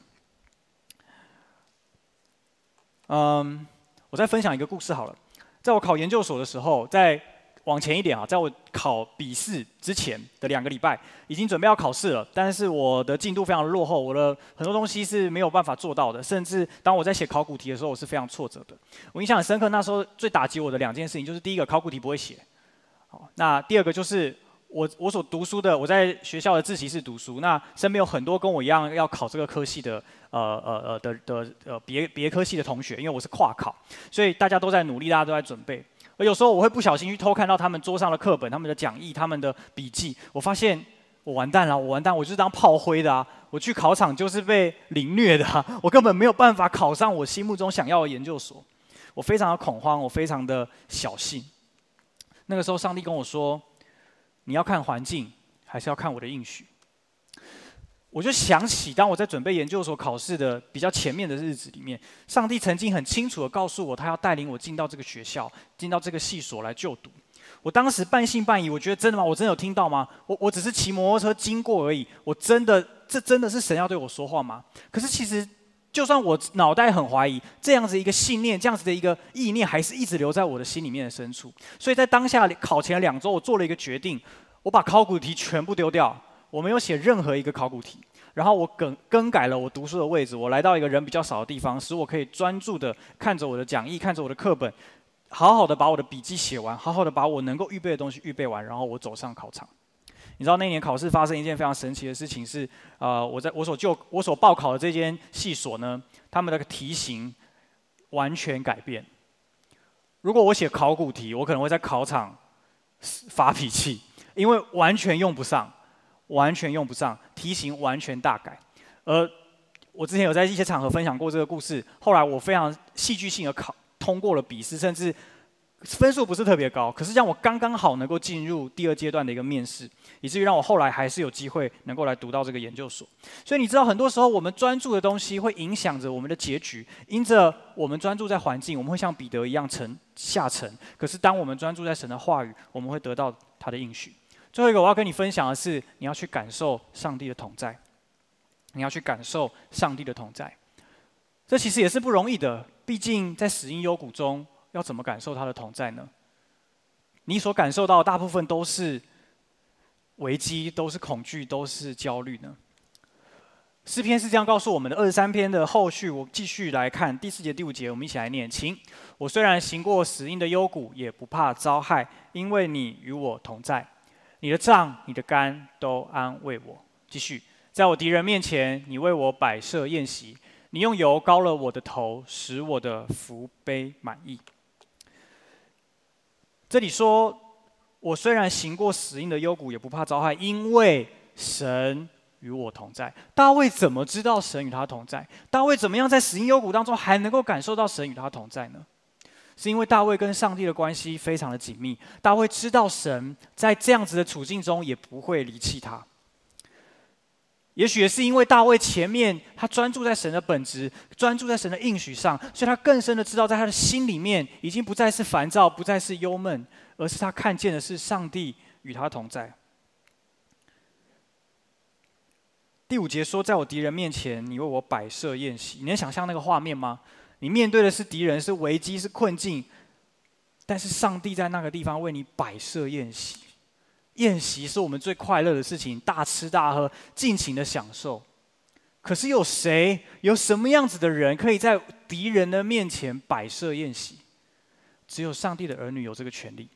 嗯，我再分享一个故事好了。在我考研究所的时候，再往前一点啊，在我考笔试之前的两个礼拜，已经准备要考试了，但是我的进度非常落后，我的很多东西是没有办法做到的，甚至当我在写考古题的时候，我是非常挫折的。我印象很深刻，那时候最打击我的两件事情，就是第一个考古题不会写，好，那第二个就是。我我所读书的，我在学校的自习室读书。那身边有很多跟我一样要考这个科系的，呃呃呃的的呃别别科系的同学，因为我是跨考，所以大家都在努力，大家都在准备。而有时候我会不小心去偷看到他们桌上的课本、他们的讲义、他们的笔记，我发现我完蛋了，我完蛋，我就是当炮灰的啊！我去考场就是被凌虐的啊，我根本没有办法考上我心目中想要的研究所。我非常的恐慌，我非常的小心。那个时候，上帝跟我说。你要看环境，还是要看我的应许？我就想起，当我在准备研究所考试的比较前面的日子里面，上帝曾经很清楚地告诉我，他要带领我进到这个学校，进到这个系所来就读。我当时半信半疑，我觉得真的吗？我真的有听到吗？我我只是骑摩托车经过而已，我真的，这真的是神要对我说话吗？可是其实。就算我脑袋很怀疑，这样子一个信念，这样子的一个意念，还是一直留在我的心里面的深处。所以在当下考前两周，我做了一个决定，我把考古题全部丢掉，我没有写任何一个考古题，然后我更更改了我读书的位置，我来到一个人比较少的地方，使我可以专注的看着我的讲义，看着我的课本，好好的把我的笔记写完，好好的把我能够预备的东西预备完，然后我走上考场。你知道那年考试发生一件非常神奇的事情是，呃，我在我所就我所报考的这间系所呢，他们的题型完全改变。如果我写考古题，我可能会在考场发脾气，因为完全用不上，完全用不上，题型完全大改。而我之前有在一些场合分享过这个故事，后来我非常戏剧性的考通过了笔试，甚至。分数不是特别高，可是让我刚刚好能够进入第二阶段的一个面试，以至于让我后来还是有机会能够来读到这个研究所。所以你知道，很多时候我们专注的东西会影响着我们的结局。因着我们专注在环境，我们会像彼得一样沉下沉；可是当我们专注在神的话语，我们会得到他的应许。最后一个我要跟你分享的是，你要去感受上帝的同在。你要去感受上帝的同在，这其实也是不容易的。毕竟在死荫幽谷中。要怎么感受他的同在呢？你所感受到的大部分都是危机，都是恐惧，都是焦虑呢？诗篇是这样告诉我们的。二十三篇的后续，我继续来看第四节、第五节，我们一起来念。请，我虽然行过死荫的幽谷，也不怕遭害，因为你与我同在。你的杖、你的肝都安慰我。继续，在我敌人面前，你为我摆设宴席，你用油膏了我的头，使我的福杯满意。这里说，我虽然行过死荫的幽谷，也不怕遭害，因为神与我同在。大卫怎么知道神与他同在？大卫怎么样在死荫幽谷当中还能够感受到神与他同在呢？是因为大卫跟上帝的关系非常的紧密。大卫知道神在这样子的处境中也不会离弃他。也许也是因为大卫前面他专注在神的本质，专注在神的应许上，所以他更深的知道，在他的心里面已经不再是烦躁，不再是忧闷，而是他看见的是上帝与他同在。第五节说，在我敌人面前，你为我摆设宴席。你能想象那个画面吗？你面对的是敌人，是危机，是困境，但是上帝在那个地方为你摆设宴席。宴席是我们最快乐的事情，大吃大喝，尽情的享受。可是有谁，有什么样子的人，可以在敌人的面前摆设宴席？只有上帝的儿女有这个权利，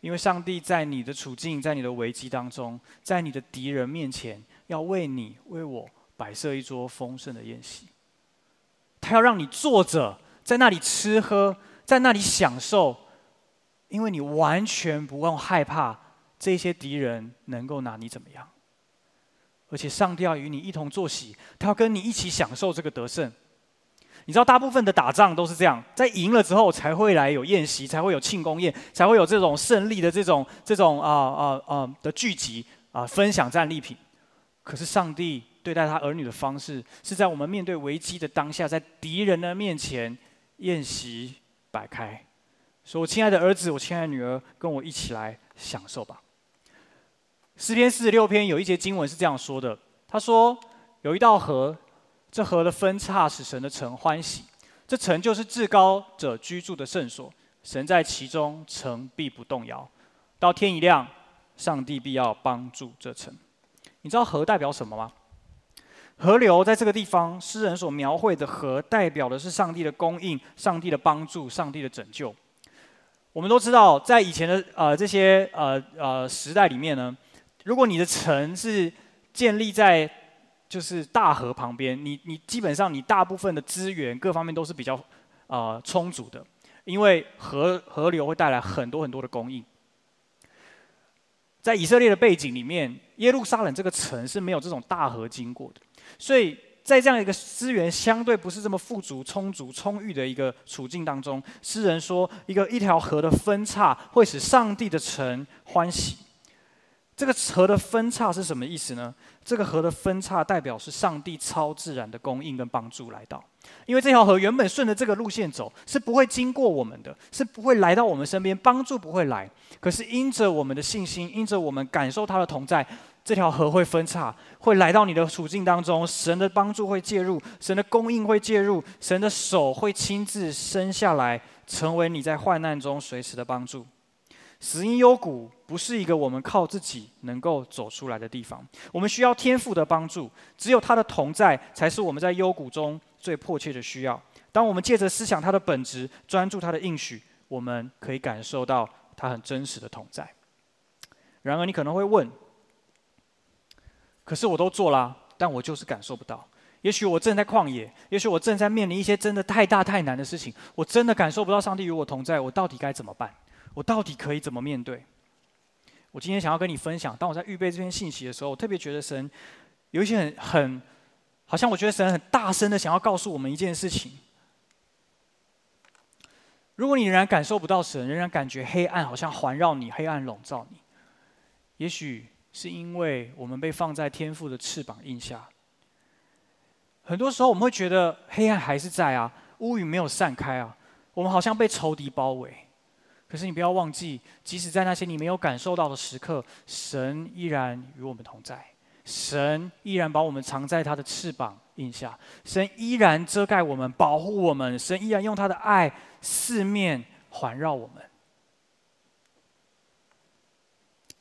因为上帝在你的处境，在你的危机当中，在你的敌人面前，要为你、为我摆设一桌丰盛的宴席。他要让你坐着，在那里吃喝，在那里享受，因为你完全不用害怕。这些敌人能够拿你怎么样？而且上帝要与你一同作喜，他要跟你一起享受这个得胜。你知道，大部分的打仗都是这样，在赢了之后才会来有宴席，才会有庆功宴，才会有这种胜利的这种这种啊啊啊的聚集啊，分享战利品。可是上帝对待他儿女的方式，是在我们面对危机的当下，在敌人的面前宴席摆开，说：“我亲爱的儿子，我亲爱的女儿，跟我一起来享受吧。”诗篇四十六篇有一节经文是这样说的：“他说，有一道河，这河的分叉使神的城欢喜。这城就是至高者居住的圣所，神在其中，城必不动摇。到天一亮，上帝必要帮助这城。你知道河代表什么吗？河流在这个地方，诗人所描绘的河，代表的是上帝的供应、上帝的帮助、上帝的拯救。我们都知道，在以前的呃这些呃呃时代里面呢。”如果你的城是建立在就是大河旁边，你你基本上你大部分的资源各方面都是比较呃充足的，因为河河流会带来很多很多的供应。在以色列的背景里面，耶路撒冷这个城是没有这种大河经过的，所以在这样一个资源相对不是这么富足、充足、充裕的一个处境当中，诗人说，一个一条河的分叉会使上帝的城欢喜。这个河的分叉是什么意思呢？这个河的分叉代表是上帝超自然的供应跟帮助来到，因为这条河原本顺着这个路线走是不会经过我们的，是不会来到我们身边，帮助不会来。可是因着我们的信心，因着我们感受他的同在，这条河会分叉，会来到你的处境当中，神的帮助会介入，神的供应会介入，神的手会亲自伸下来，成为你在患难中随时的帮助。死因幽谷不是一个我们靠自己能够走出来的地方，我们需要天父的帮助，只有他的同在，才是我们在幽谷中最迫切的需要。当我们借着思想他的本质，专注他的应许，我们可以感受到他很真实的同在。然而，你可能会问：可是我都做了，但我就是感受不到。也许我正在旷野，也许我正在面临一些真的太大太难的事情，我真的感受不到上帝与我同在，我到底该怎么办？我到底可以怎么面对？我今天想要跟你分享，当我在预备这篇信息的时候，我特别觉得神有一些很很，好像我觉得神很大声的想要告诉我们一件事情。如果你仍然感受不到神，仍然感觉黑暗好像环绕你，黑暗笼罩你，也许是因为我们被放在天父的翅膀印下。很多时候我们会觉得黑暗还是在啊，乌云没有散开啊，我们好像被仇敌包围。可是你不要忘记，即使在那些你没有感受到的时刻，神依然与我们同在，神依然把我们藏在他的翅膀印下，神依然遮盖我们，保护我们，神依然用他的爱四面环绕我们。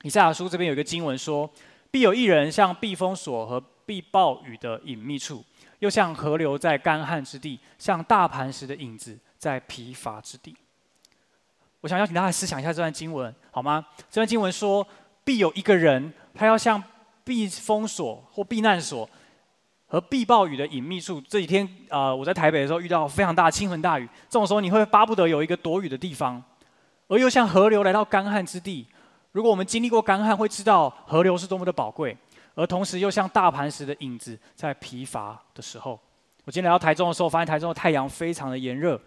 以赛亚书这边有一个经文说：“必有一人像避风所和避暴雨的隐秘处，又像河流在干旱之地，像大磐石的影子在疲乏之地。”我想邀请大家思想一下这段经文，好吗？这段经文说，必有一个人，他要像避风所或避难所和避暴雨的隐秘处。这几天啊、我在台北的时候遇到非常大的倾盆大雨，这种时候你会巴不得有一个躲雨的地方，而又像河流来到干旱之地。如果我们经历过干旱，会知道河流是多么的宝贵，而同时又像大磐石的影子，在疲乏的时候。我今天来到台中的时候，发现台中的太阳非常的炎热。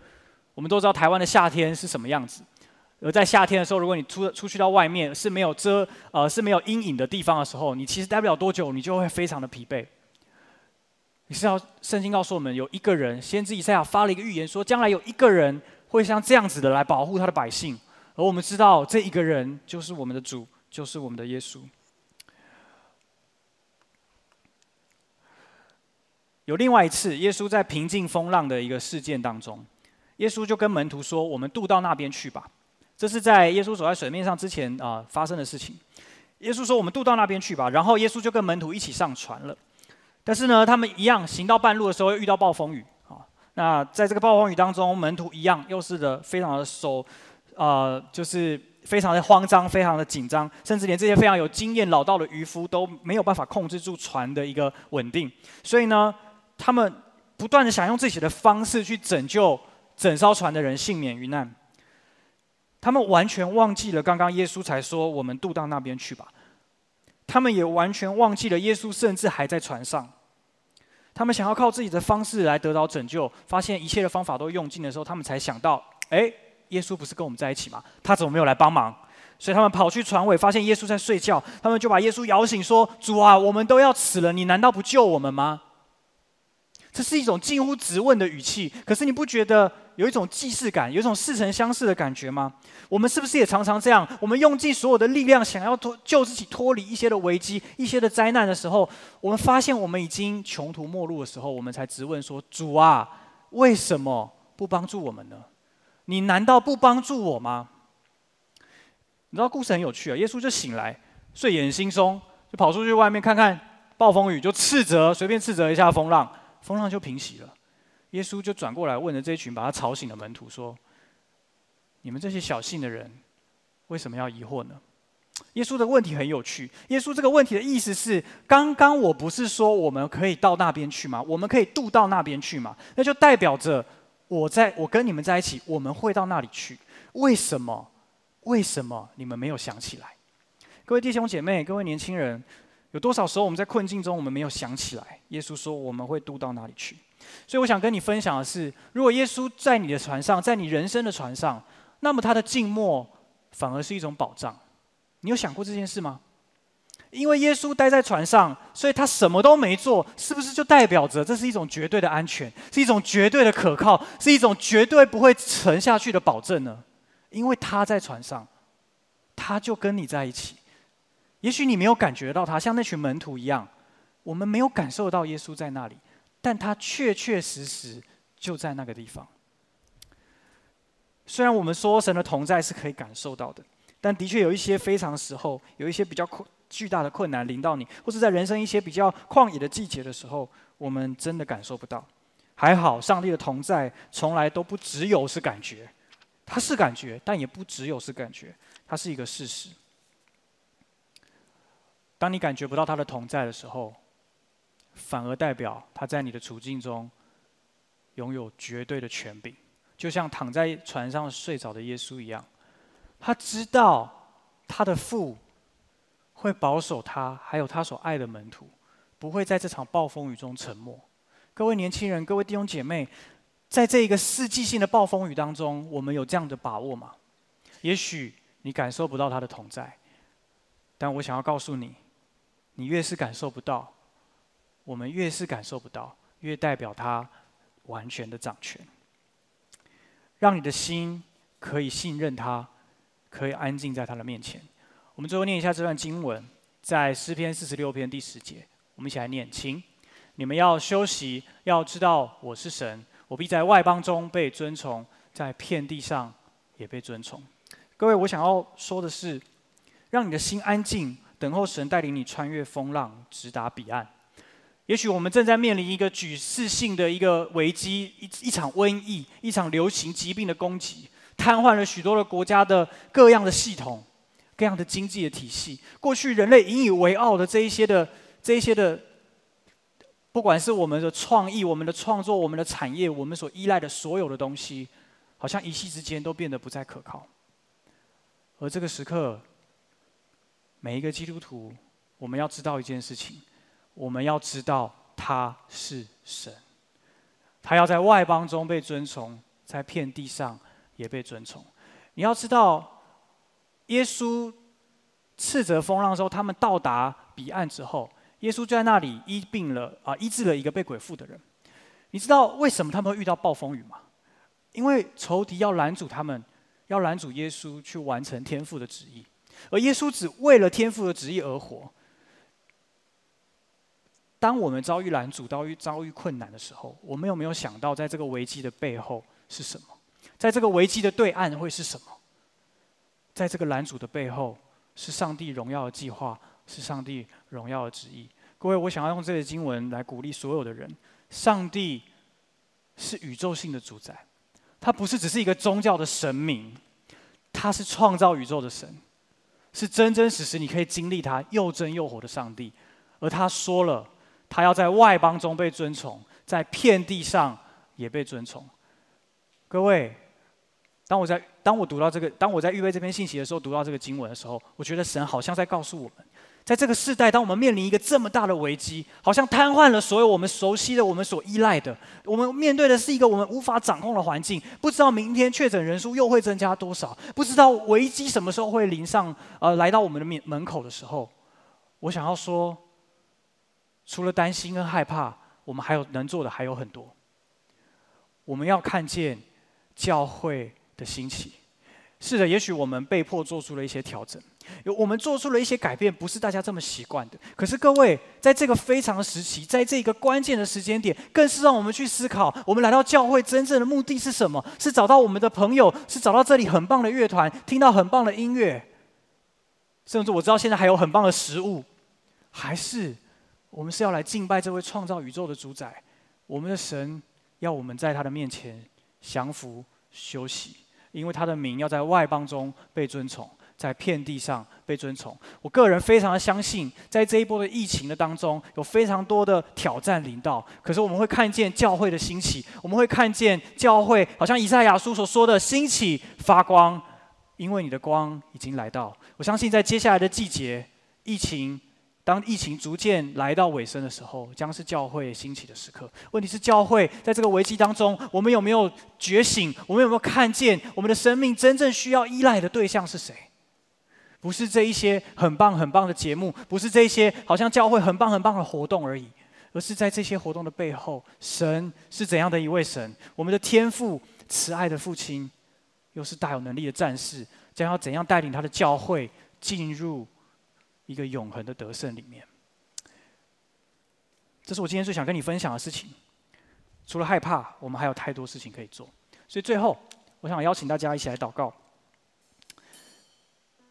我们都知道台湾的夏天是什么样子。而在夏天的时候，如果你出出去到外面是没有遮呃是没有阴影的地方的时候，你其实待不了多久，你就会非常的疲惫。你是要圣经告诉我们，有一个人，先知以赛亚发了一个预言，说将来有一个人会像这样子的来保护他的百姓，而我们知道这一个人就是我们的主，就是我们的耶稣。有另外一次，耶稣在平静风浪的一个事件当中，耶稣就跟门徒说：“我们渡到那边去吧。”这是在耶稣走在水面上之前啊、呃、发生的事情。耶稣说：“我们渡到那边去吧。”然后耶稣就跟门徒一起上船了。但是呢，他们一样行到半路的时候又遇到暴风雨啊。那在这个暴风雨当中，门徒一样又是的非常的手，呃，就是非常的慌张，非常的紧张，甚至连这些非常有经验老道的渔夫都没有办法控制住船的一个稳定。所以呢，他们不断的想用自己的方式去拯救整艘船的人幸免于难。他们完全忘记了刚刚耶稣才说我们渡到那边去吧。他们也完全忘记了耶稣甚至还在船上。他们想要靠自己的方式来得到拯救，发现一切的方法都用尽的时候，他们才想到：哎，耶稣不是跟我们在一起吗？他怎么没有来帮忙？所以他们跑去船尾，发现耶稣在睡觉。他们就把耶稣摇醒，说：“主啊，我们都要死了，你难道不救我们吗？”这是一种近乎质问的语气，可是你不觉得有一种既视感，有一种似曾相识的感觉吗？我们是不是也常常这样？我们用尽所有的力量，想要脱救自己脱离一些的危机、一些的灾难的时候，我们发现我们已经穷途末路的时候，我们才质问说：“主啊，为什么不帮助我们呢？你难道不帮助我吗？”你知道故事很有趣啊！耶稣就醒来，睡眼惺忪，就跑出去外面看看暴风雨，就斥责，随便斥责一下风浪。风浪就平息了，耶稣就转过来问了这一群把他吵醒的门徒说：“你们这些小信的人，为什么要疑惑呢？”耶稣的问题很有趣。耶稣这个问题的意思是：刚刚我不是说我们可以到那边去吗？我们可以渡到那边去吗？那就代表着我在我跟你们在一起，我们会到那里去。为什么？为什么你们没有想起来？各位弟兄姐妹，各位年轻人。有多少时候我们在困境中，我们没有想起来？耶稣说我们会渡到哪里去？所以我想跟你分享的是，如果耶稣在你的船上，在你人生的船上，那么他的静默反而是一种保障。你有想过这件事吗？因为耶稣待在船上，所以他什么都没做，是不是就代表着这是一种绝对的安全，是一种绝对的可靠，是一种绝对不会沉下去的保证呢？因为他在船上，他就跟你在一起。也许你没有感觉到他像那群门徒一样，我们没有感受到耶稣在那里，但他确确实实就在那个地方。虽然我们说神的同在是可以感受到的，但的确有一些非常时候，有一些比较巨大的困难临到你，或是在人生一些比较旷野的季节的时候，我们真的感受不到。还好，上帝的同在从来都不只有是感觉，它是感觉，但也不只有是感觉，它是一个事实。当你感觉不到他的同在的时候，反而代表他在你的处境中拥有绝对的权柄，就像躺在船上睡着的耶稣一样。他知道他的父会保守他，还有他所爱的门徒，不会在这场暴风雨中沉没。各位年轻人，各位弟兄姐妹，在这一个世纪性的暴风雨当中，我们有这样的把握吗？也许你感受不到他的同在，但我想要告诉你。你越是感受不到，我们越是感受不到，越代表他完全的掌权，让你的心可以信任他，可以安静在他的面前。我们最后念一下这段经文，在诗篇四十六篇第十节，我们一起来念：请你们要休息，要知道我是神，我必在外邦中被尊崇，在遍地上也被尊崇。各位，我想要说的是，让你的心安静。等候神带领你穿越风浪，直达彼岸。也许我们正在面临一个举世性的一个危机，一一场瘟疫，一场流行疾病的攻击，瘫痪了许多的国家的各样的系统，各样的经济的体系，过去人类引以为傲的这一些的这一些的，不管是我们的创意、我们的创作、我们的产业、我们所依赖的所有的东西，好像一夕之间都变得不再可靠。而这个时刻，每一个基督徒，我们要知道一件事情，我们要知道他是神，他要在外邦中被尊崇，在遍地上也被尊崇。你要知道。耶稣斥责风浪的时候，他们到达彼岸之后，耶稣就在那里医病了啊，医治了一个被鬼附的人。你知道为什么他们会遇到暴风雨吗？因为仇敌要拦阻他们，要拦阻耶稣去完成天父的旨意，而耶稣只为了天父的旨意而活。当我们遭遇拦阻、遭遇遭遇困难的时候，我们有没有想到，在这个危机的背后是什么？在这个危机的对岸会是什么？在这个拦阻的背后，是上帝荣耀的计划，是上帝荣耀的旨意。各位，我想要用这个经文来鼓励所有的人：上帝是宇宙性的主宰，他不是只是一个宗教的神明，他是创造宇宙的神，是真真实实你可以经历他又真又活的上帝。而他说了，他要在外邦中被尊崇，在遍地上也被尊崇。各位。当我在当我读到这个，当我在预备这篇信息的时候，读到这个经文的时候，我觉得神好像在告诉我们，在这个世代，当我们面临一个这么大的危机，好像瘫痪了所有我们熟悉的、我们所依赖的，我们面对的是一个我们无法掌控的环境，不知道明天确诊人数又会增加多少，不知道危机什么时候会临上，呃，来到我们的面门口的时候，我想要说，除了担心跟害怕，我们还有能做的还有很多，我们要看见教会的兴起，是的，也许我们被迫做出了一些调整，有我们做出了一些改变，不是大家这么习惯的。可是各位，在这个非常时期，在这个关键的时间点，更是让我们去思考：我们来到教会真正的目的是什么？是找到我们的朋友，是找到这里很棒的乐团，听到很棒的音乐，甚至我知道现在还有很棒的食物，还是我们是要来敬拜这位创造宇宙的主宰？我们的神要我们在他的面前降服、休息。因为他的名要在外邦中被尊崇，在遍地上被尊崇。我个人非常的相信，在这一波的疫情的当中，有非常多的挑战临到。可是我们会看见教会的兴起，我们会看见教会，好像以赛亚书所说的兴起发光，因为你的光已经来到。我相信在接下来的季节，疫情。当疫情逐渐来到尾声的时候，将是教会兴起的时刻。问题是，教会在这个危机当中，我们有没有觉醒？我们有没有看见我们的生命真正需要依赖的对象是谁？不是这一些很棒很棒的节目，不是这一些好像教会很棒很棒的活动而已，而是在这些活动的背后，神是怎样的一位神？我们的天父，慈爱的父亲，又是大有能力的战士，将要怎样带领他的教会进入？一个永恒的得胜里面，这是我今天最想跟你分享的事情。除了害怕，我们还有太多事情可以做。所以最后，我想邀请大家一起来祷告。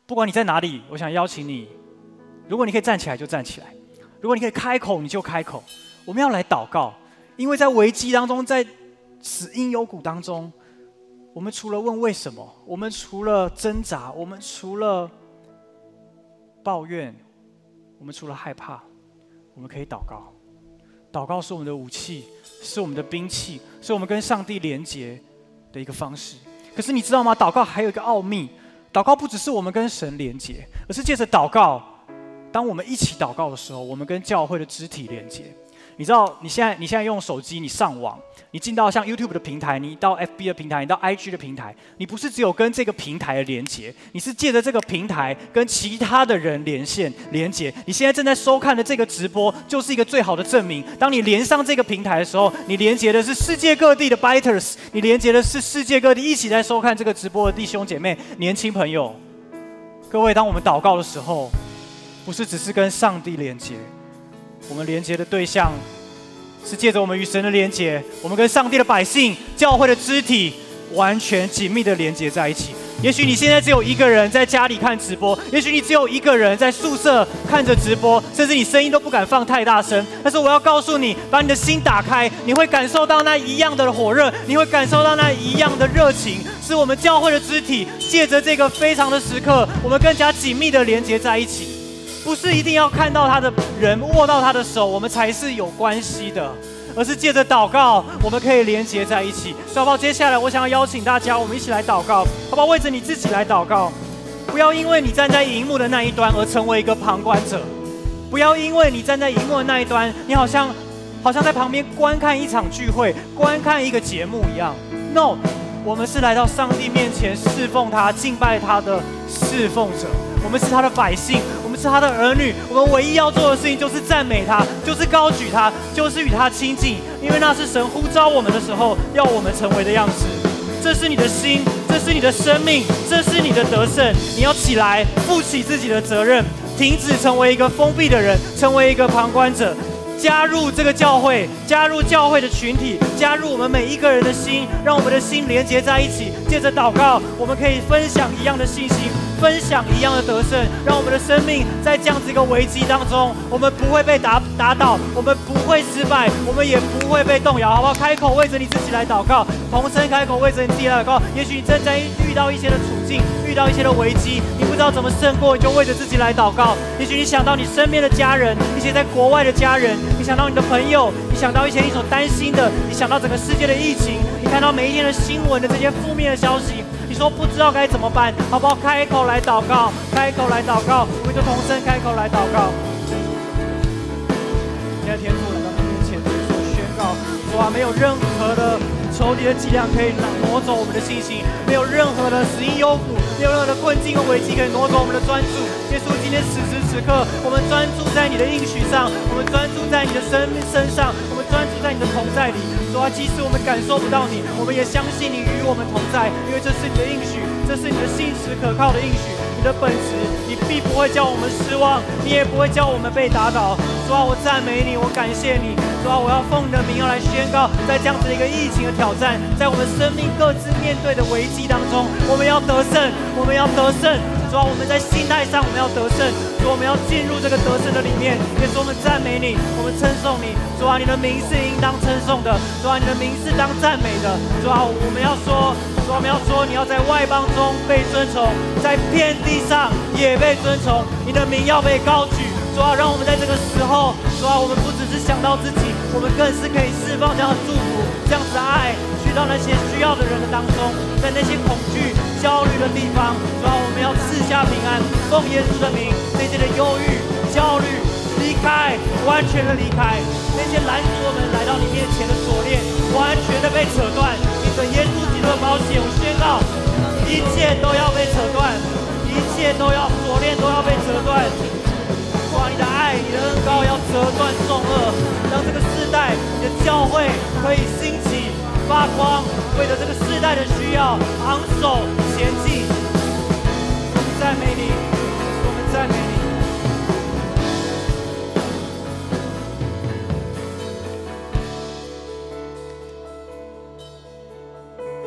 不管你在哪里，我想邀请你，如果你可以站起来就站起来，如果你可以开口你就开口。我们要来祷告，因为在危机当中，在死因幽谷当中，我们除了问为什么，我们除了挣扎，我们除了。抱怨，我们除了害怕，我们可以祷告。祷告是我们的武器，是我们的兵器，是我们跟上帝连接的一个方式。可是你知道吗？祷告还有一个奥秘，祷告不只是我们跟神连接，而是借着祷告，当我们一起祷告的时候，我们跟教会的肢体连接。你知道，你现在你现在用手机，你上网，你进到像 YouTube 的平台，你到 FB 的平台，你到 IG 的平台，你不是只有跟这个平台的连接，你是借着这个平台跟其他的人连线连接。你现在正在收看的这个直播，就是一个最好的证明。当你连上这个平台的时候，你连接的是世界各地的 Biters，你连接的是世界各地一起在收看这个直播的弟兄姐妹、年轻朋友。各位，当我们祷告的时候，不是只是跟上帝连接。我们连接的对象是借着我们与神的连接，我们跟上帝的百姓、教会的肢体完全紧密的连接在一起。也许你现在只有一个人在家里看直播，也许你只有一个人在宿舍看着直播，甚至你声音都不敢放太大声。但是我要告诉你，把你的心打开，你会感受到那一样的火热，你会感受到那一样的热情，是我们教会的肢体，借着这个非常的时刻，我们更加紧密的连接在一起。不是一定要看到他的人握到他的手，我们才是有关系的。而是借着祷告，我们可以连结在一起。好不好？接下来，我想要邀请大家，我们一起来祷告，好不好？为着你自己来祷告，不要因为你站在荧幕的那一端而成为一个旁观者，不要因为你站在荧幕的那一端，你好像好像在旁边观看一场聚会、观看一个节目一样。No，我们是来到上帝面前侍奉他、敬拜他的侍奉者，我们是他的百姓。我们是他的儿女，我们唯一要做的事情就是赞美他，就是高举他，就是与他亲近，因为那是神呼召我们的时候要我们成为的样子。这是你的心，这是你的生命，这是你的得胜。你要起来，负起自己的责任，停止成为一个封闭的人，成为一个旁观者，加入这个教会，加入教会的群体，加入我们每一个人的心，让我们的心连接在一起。借着祷告，我们可以分享一样的信心。分享一样的得胜，让我们的生命在这样子一个危机当中，我们不会被打打倒，我们不会失败，我们也不会被动摇，好不好？开口为着你自己来祷告，同声开口为着你自己来祷告。也许你正在遇到一些的处境，遇到一些的危机，你不知道怎么胜过，你就为着自己来祷告。也许你想到你身边的家人，一些在国外的家人，你想到你的朋友，你想到一些你所担心的，你想到整个世界的疫情，你看到每一天的新闻的这些负面的消息。说不知道该怎么办，好不好？开口来祷告，开口来祷告，我们就同声开口来祷告。现在天父来到你面前，做宣告，说啊，没有任何的仇敌的伎俩可以挪走我们的信心，没有任何的死因幽谷，没有任何的困境和危机可以挪走我们的专注。耶稣，今天此时此刻，我们专注在你的应许上，我们专注在你的生身上，我们专注在你的同在里。主啊，即使我们感受不到你，我们也相信你与我们同在，因为这是你的应许，这是你的信实可靠的应许，你的本质，你必不会叫我们失望，你也不会叫我们被打倒。主啊，我赞美你，我感谢你。主啊，我要奉你的名要来宣告，在这样子的一个疫情的挑战，在我们生命各自面对的危机当中，我们要得胜，我们要得胜。主啊，我们在心态上我们要得胜，主啊，我们要进入这个得胜的里面。也是我们赞美你，我们称颂你。主啊，你的名是应当称颂的。主啊，你的名是当赞美的。主啊，我们要说，主啊，我们要说，你要在外邦中被尊崇，在遍地上也被尊崇。你的名要被高举。主啊，让我们在这个时候，主啊，我们不只是想到自己，我们更是可以释放这样的祝福，这样子的爱。到那些需要的人的当中，在那些恐惧、焦虑的地方，主啊，我们要赐下平安，奉耶稣的名，那些的忧郁、焦虑离开，完全的离开；那些拦阻我们来到你面前的锁链，完全的被扯断。你的耶稣基督的宝血，我宣告，一切都要被扯断，一切都要锁链都要被扯断。主啊，你的爱、你的恩膏要折断重恶，让这个世代、你的教会可以兴起。发光，为了这个世代的需要，昂首前进。我们赞美你，我们赞美你。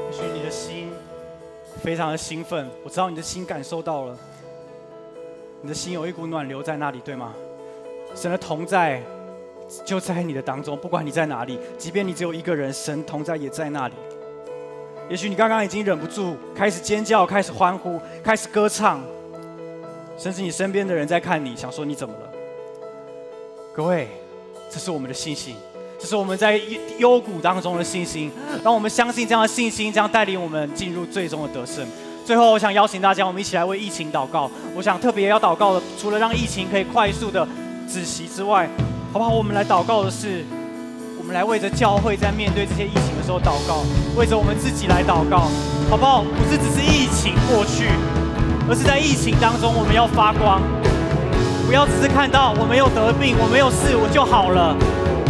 也许你的心非常的兴奋，我知道你的心感受到了，你的心有一股暖流在那里，对吗？神的同在。就在你的当中，不管你在哪里，即便你只有一个人，神同在也在那里。也许你刚刚已经忍不住开始尖叫，开始欢呼，开始歌唱，甚至你身边的人在看你，想说你怎么了？各位，这是我们的信心，这是我们在幽谷当中的信心，让我们相信这样的信心将带领我们进入最终的得胜。最后，我想邀请大家，我们一起来为疫情祷告。我想特别要祷告的，除了让疫情可以快速的止息之外，好不好？我们来祷告的是，我们来为着教会在面对这些疫情的时候祷告，为着我们自己来祷告，好不好？不是只是疫情过去，而是在疫情当中我们要发光，不要只是看到我没有得病，我没有事，我就好了。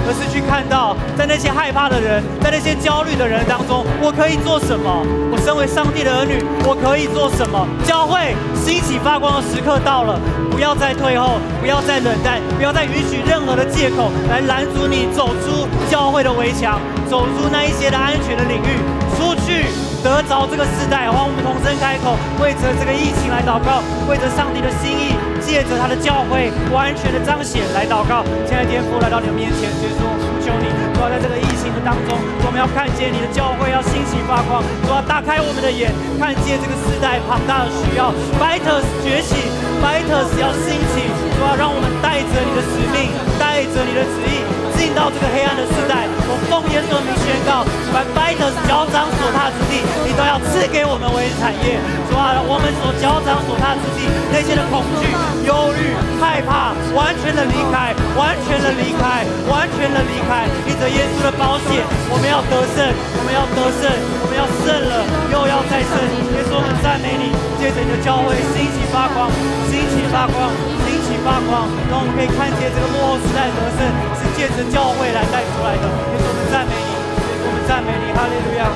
而是去看到在那些害怕的人，在那些焦虑的人当中，我可以做什么？我身为上帝的儿女，我可以做什么？教会兴起发光的时刻到了，不要再退后，不要再冷淡，不要再允许任何的借口来拦阻你走出教会的围墙，走出那一些的安全的领域，出去得着这个时代。让我们同声开口，为着这个疫情来祷告，为着上帝的心意，借着他的教会完全的彰显来祷告。现在天父来到你的面前，所以说求你，主要在这个疫情的当中，我们要看见你的教会要兴起发光，主要打开我们的眼，看见这个时代庞大的需要，Vitus 崛起，Vitus 要兴起，主要让我们带着你的使命，带着你的旨意。进到这个黑暗的时代，我奉耶稣名宣告：凡拜的脚掌所踏之地，你都要赐给我们为产业。主啊，我们所脚掌所踏之地，那些的恐惧、忧虑、害怕，完全的离开，完全的离开，完全的离开。凭着耶稣的宝血，我们要得胜，我们要得胜，我们要胜了，又要再胜。耶稣，我们赞美你，借着你的教会兴起发光，兴起发光，兴起发光，让我们可以看见这个幕后时代得胜是借着。教会来带出来的，也是我们赞美你，也是我们赞美你，哈利路亚。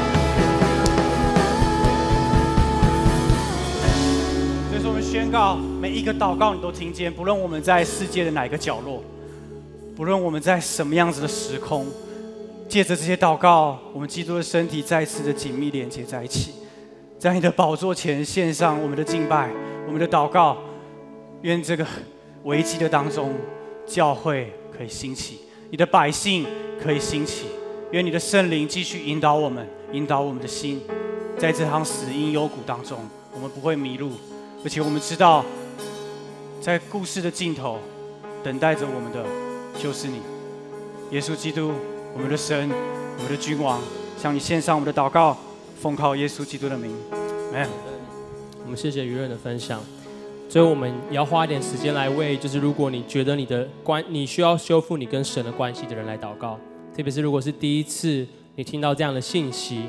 所以说，我们宣告每一个祷告，你都听见，不论我们在世界的哪一个角落，不论我们在什么样子的时空，借着这些祷告，我们基督的身体再次的紧密连接在一起，在你的宝座前献上我们的敬拜，我们的祷告，愿这个危机的当中，教会可以兴起。你的百姓可以兴起，愿你的圣灵继续引导我们，引导我们的心，在这趟死荫幽谷当中，我们不会迷路，而且我们知道，在故事的尽头，等待着我们的就是你，耶稣基督，我们的神，我们的君王，向你献上我们的祷告，奉靠耶稣基督的名，阿门。我们谢谢于润的分享。所以我们也要花一点时间来为，就是如果你觉得你的关，你需要修复你跟神的关系的人来祷告。特别是如果是第一次你听到这样的信息，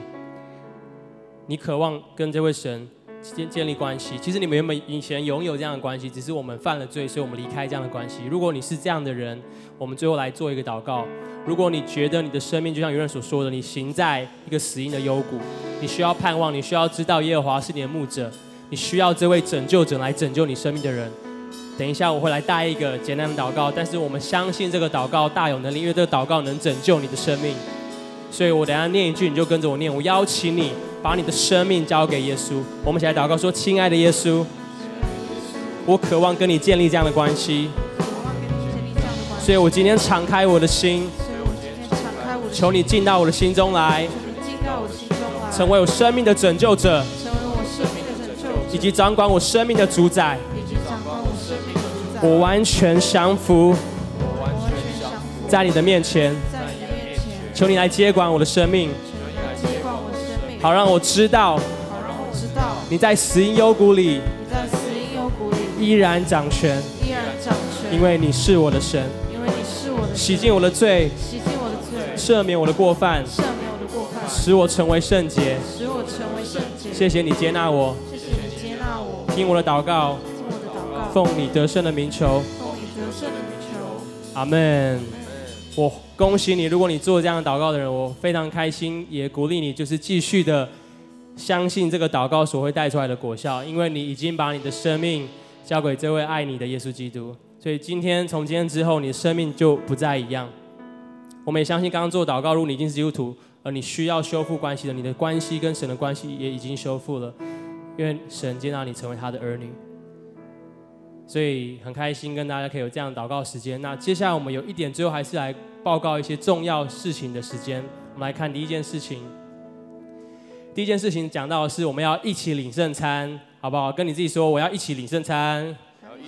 你渴望跟这位神建建立关系。其实你们原本以前拥有这样的关系，只是我们犯了罪，所以我们离开这样的关系。如果你是这样的人，我们最后来做一个祷告。如果你觉得你的生命就像有人所说的，你行在一个死荫的幽谷，你需要盼望，你需要知道耶和华是你的牧者。你需要这位拯救者来拯救你生命的人。等一下我会来带一个简单的祷告，但是我们相信这个祷告大有能力，因为这个祷告能拯救你的生命。所以我等下念一句，你就跟着我念。我邀请你把你的生命交给耶稣。我们一起来祷告说：亲爱的耶稣，我渴望跟你建立这样的关系。所以我今天敞开我的心，求你进到我的心中来，成为我生命的拯救者。以及掌管我生命的主宰，我完全降服，在你的面前，求你来接管我的生命，好让我知道，你在死荫幽谷里，依然掌权，因为你是我的神，洗净我的罪，赦免我的过犯，使我成为圣洁，谢谢你接纳我。听我的祷告，奉你得胜的名求，奉你得胜的名求，阿门。我恭喜你，如果你做这样的祷告的人，我非常开心，也鼓励你，就是继续的相信这个祷告所会带出来的果效，因为你已经把你的生命交给这位爱你的耶稣基督。所以今天从今天之后，你的生命就不再一样。我们也相信，刚刚做祷告，如果你已经是基督徒，而你需要修复关系的，你的关系跟神的关系也已经修复了。愿神接纳你成为他的儿女，所以很开心跟大家可以有这样祷告时间。那接下来我们有一点，最后还是来报告一些重要事情的时间。我们来看第一件事情。第一件事情讲到的是我们要一起领圣餐，好不好？跟你自己说，我要一起领圣餐。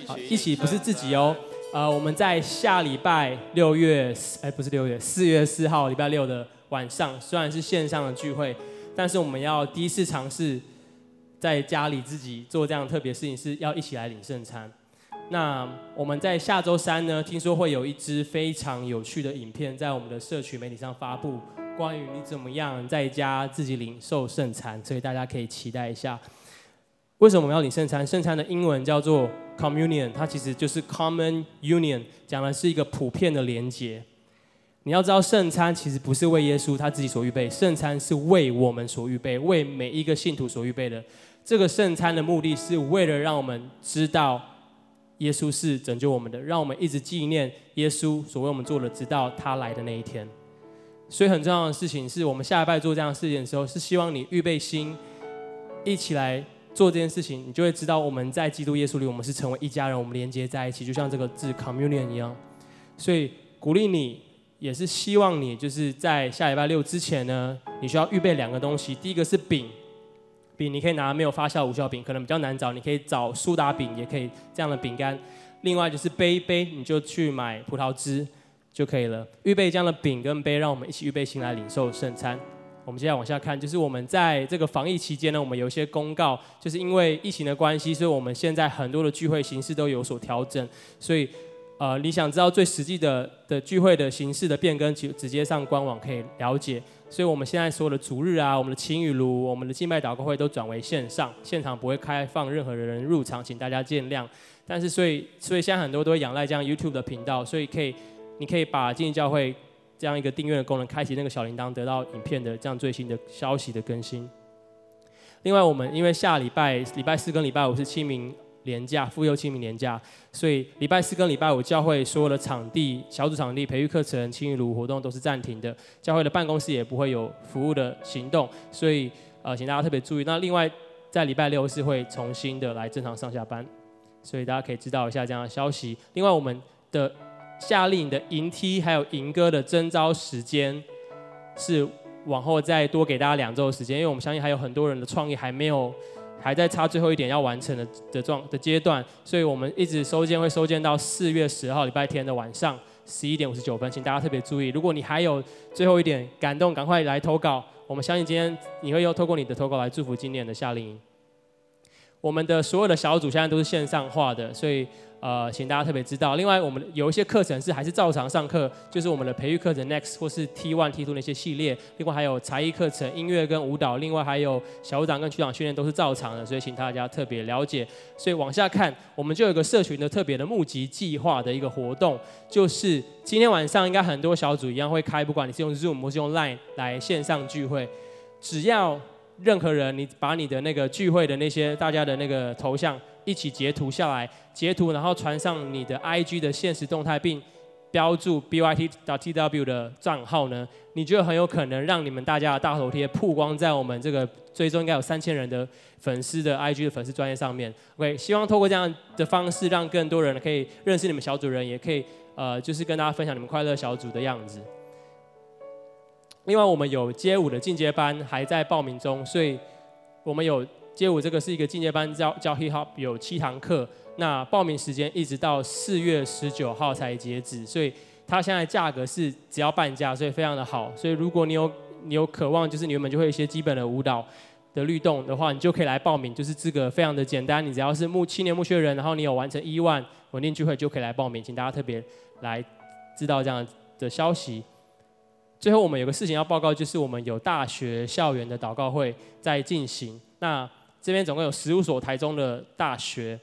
好，一起不是自己哦。呃，我们在下礼拜六月，哎，不是六月，四月四号礼拜六的晚上，虽然是线上的聚会，但是我们要第一次尝试。在家里自己做这样特别事情，是要一起来领圣餐。那我们在下周三呢，听说会有一支非常有趣的影片在我们的社群媒体上发布，关于你怎么样在家自己领受圣餐，所以大家可以期待一下。为什么我们要领圣餐？圣餐的英文叫做 communion，它其实就是 common union，讲的是一个普遍的连结。你要知道，圣餐其实不是为耶稣他自己所预备，圣餐是为我们所预备，为每一个信徒所预备的。这个圣餐的目的是为了让我们知道耶稣是拯救我们的，让我们一直纪念耶稣所为我们做的，直到他来的那一天。所以很重要的事情是我们下礼拜做这样的事情的时候，是希望你预备心，一起来做这件事情，你就会知道我们在基督耶稣里，我们是成为一家人，我们连接在一起，就像这个字 communion 一样。所以鼓励你。也是希望你就是在下礼拜六之前呢，你需要预备两个东西。第一个是饼，饼你可以拿没有发酵无效饼，可能比较难找，你可以找苏打饼，也可以这样的饼干。另外就是杯杯，你就去买葡萄汁就可以了。预备这样的饼跟杯，让我们一起预备心来领受圣餐。我们接下来往下看，就是我们在这个防疫期间呢，我们有一些公告，就是因为疫情的关系，所以我们现在很多的聚会形式都有所调整，所以。呃，你想知道最实际的的聚会的形式的变更，就直接上官网可以了解。所以我们现在所有的主日啊，我们的晴雨炉，我们的敬拜祷告会都转为线上，现场不会开放任何人入场，请大家见谅。但是所以所以现在很多都会仰赖这样 YouTube 的频道，所以可以你可以把经济教会这样一个订阅的功能开启那个小铃铛，得到影片的这样最新的消息的更新。另外，我们因为下礼拜礼拜四跟礼拜五是清明。连假，妇幼清明年假，所以礼拜四跟礼拜五教会所有的场地、小组场地、培育课程、青云炉活动都是暂停的，教会的办公室也不会有服务的行动，所以呃，请大家特别注意。那另外在礼拜六是会重新的来正常上下班，所以大家可以知道一下这样的消息。另外，我们的夏令营的营梯还有营歌的征招时间是往后再多给大家两周的时间，因为我们相信还有很多人的创意还没有。还在差最后一点要完成的的状的阶段，所以我们一直收件会收件到四月十号礼拜天的晚上十一点五十九分，请大家特别注意。如果你还有最后一点感动，赶快来投稿。我们相信今天你会又透过你的投稿来祝福今年的夏令营。我们的所有的小组现在都是线上化的，所以。呃，请大家特别知道。另外，我们有一些课程是还是照常上课，就是我们的培育课程 Next 或是 T1、T2 那些系列。另外还有才艺课程、音乐跟舞蹈。另外还有小组长跟区长训练都是照常的，所以请大家特别了解。所以往下看，我们就有一个社群的特别的募集计划的一个活动，就是今天晚上应该很多小组一样会开，不管你是用 Zoom 或是用 Line 来线上聚会，只要任何人你把你的那个聚会的那些大家的那个头像。一起截图下来，截图然后传上你的 IG 的现实动态，并标注 byt.tw 的账号呢，你就很有可能让你们大家的大头贴曝光在我们这个最终应该有三千人的粉丝的 IG 的粉丝专业上面。OK，希望透过这样的方式，让更多人可以认识你们小组人，也可以呃，就是跟大家分享你们快乐小组的样子。另外，我们有街舞的进阶班还在报名中，所以我们有。街舞这个是一个进阶班教，教 hip hop 有七堂课，那报名时间一直到四月十九号才截止，所以它现在价格是只要半价，所以非常的好。所以如果你有你有渴望，就是你们就会一些基本的舞蹈的律动的话，你就可以来报名，就是资格非常的简单，你只要是木七年木学人，然后你有完成一万稳定聚会就可以来报名，请大家特别来知道这样的消息。最后我们有个事情要报告，就是我们有大学校园的祷告会在进行，那。这边总共有十五所台中的大学，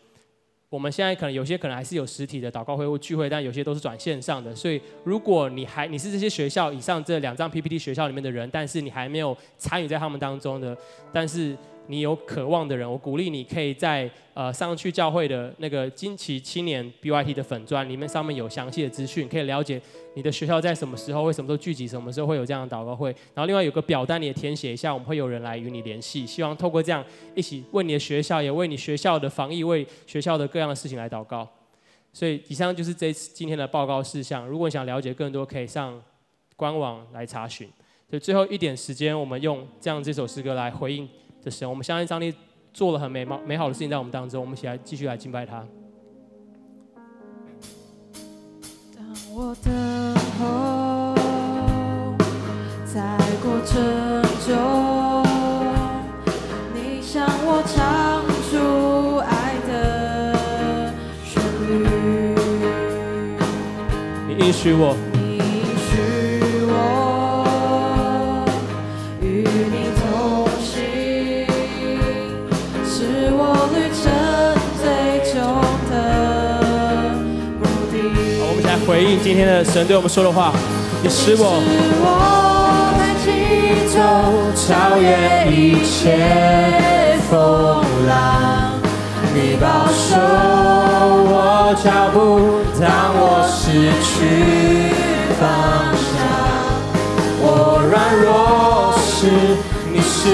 我们现在可能有些可能还是有实体的祷告会或聚会，但有些都是转线上的。所以，如果你还你是这些学校以上这两张 PPT 学校里面的人，但是你还没有参与在他们当中的，但是。你有渴望的人，我鼓励你可以在呃上去教会的那个惊奇青年 BYT 的粉砖里面，上面有详细的资讯，可以了解你的学校在什么时候会什么时候聚集，什么时候会有这样的祷告会。然后另外有个表单你也填写一下，我们会有人来与你联系。希望透过这样一起为你的学校，也为你学校的防疫，为学校的各样的事情来祷告。所以以上就是这次今天的报告事项。如果你想了解更多，可以上官网来查询。所以最后一点时间，我们用这样这首诗歌来回应。的神，我们相信上帝做了很美貌美好的事情在我们当中，我们一起来继续来敬拜他。当我等候在过程中，你向我唱出爱的旋律，你应许我。今天的神对我们说的话。你使我我在其中超越一切风浪，你保守我脚步，当我失去方向，我软弱时，你是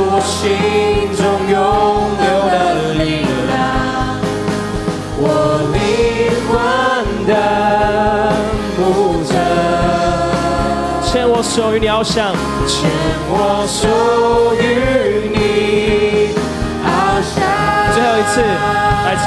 我心中永留的力属于你翱翔，全我属于你翱翔。最后一次来唱，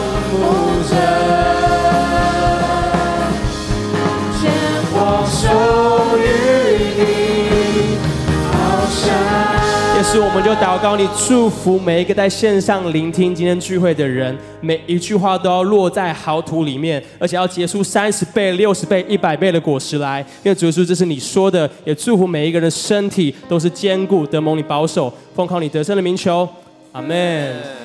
是。我们就祷告你祝福每一个在线上聆听今天聚会的人，每一句话都要落在好土里面，而且要结出三十倍、六十倍、一百倍的果实来。因为主耶稣，这是你说的，也祝福每一个人的身体都是坚固，得蒙你保守，奉靠你得胜的名求，阿门。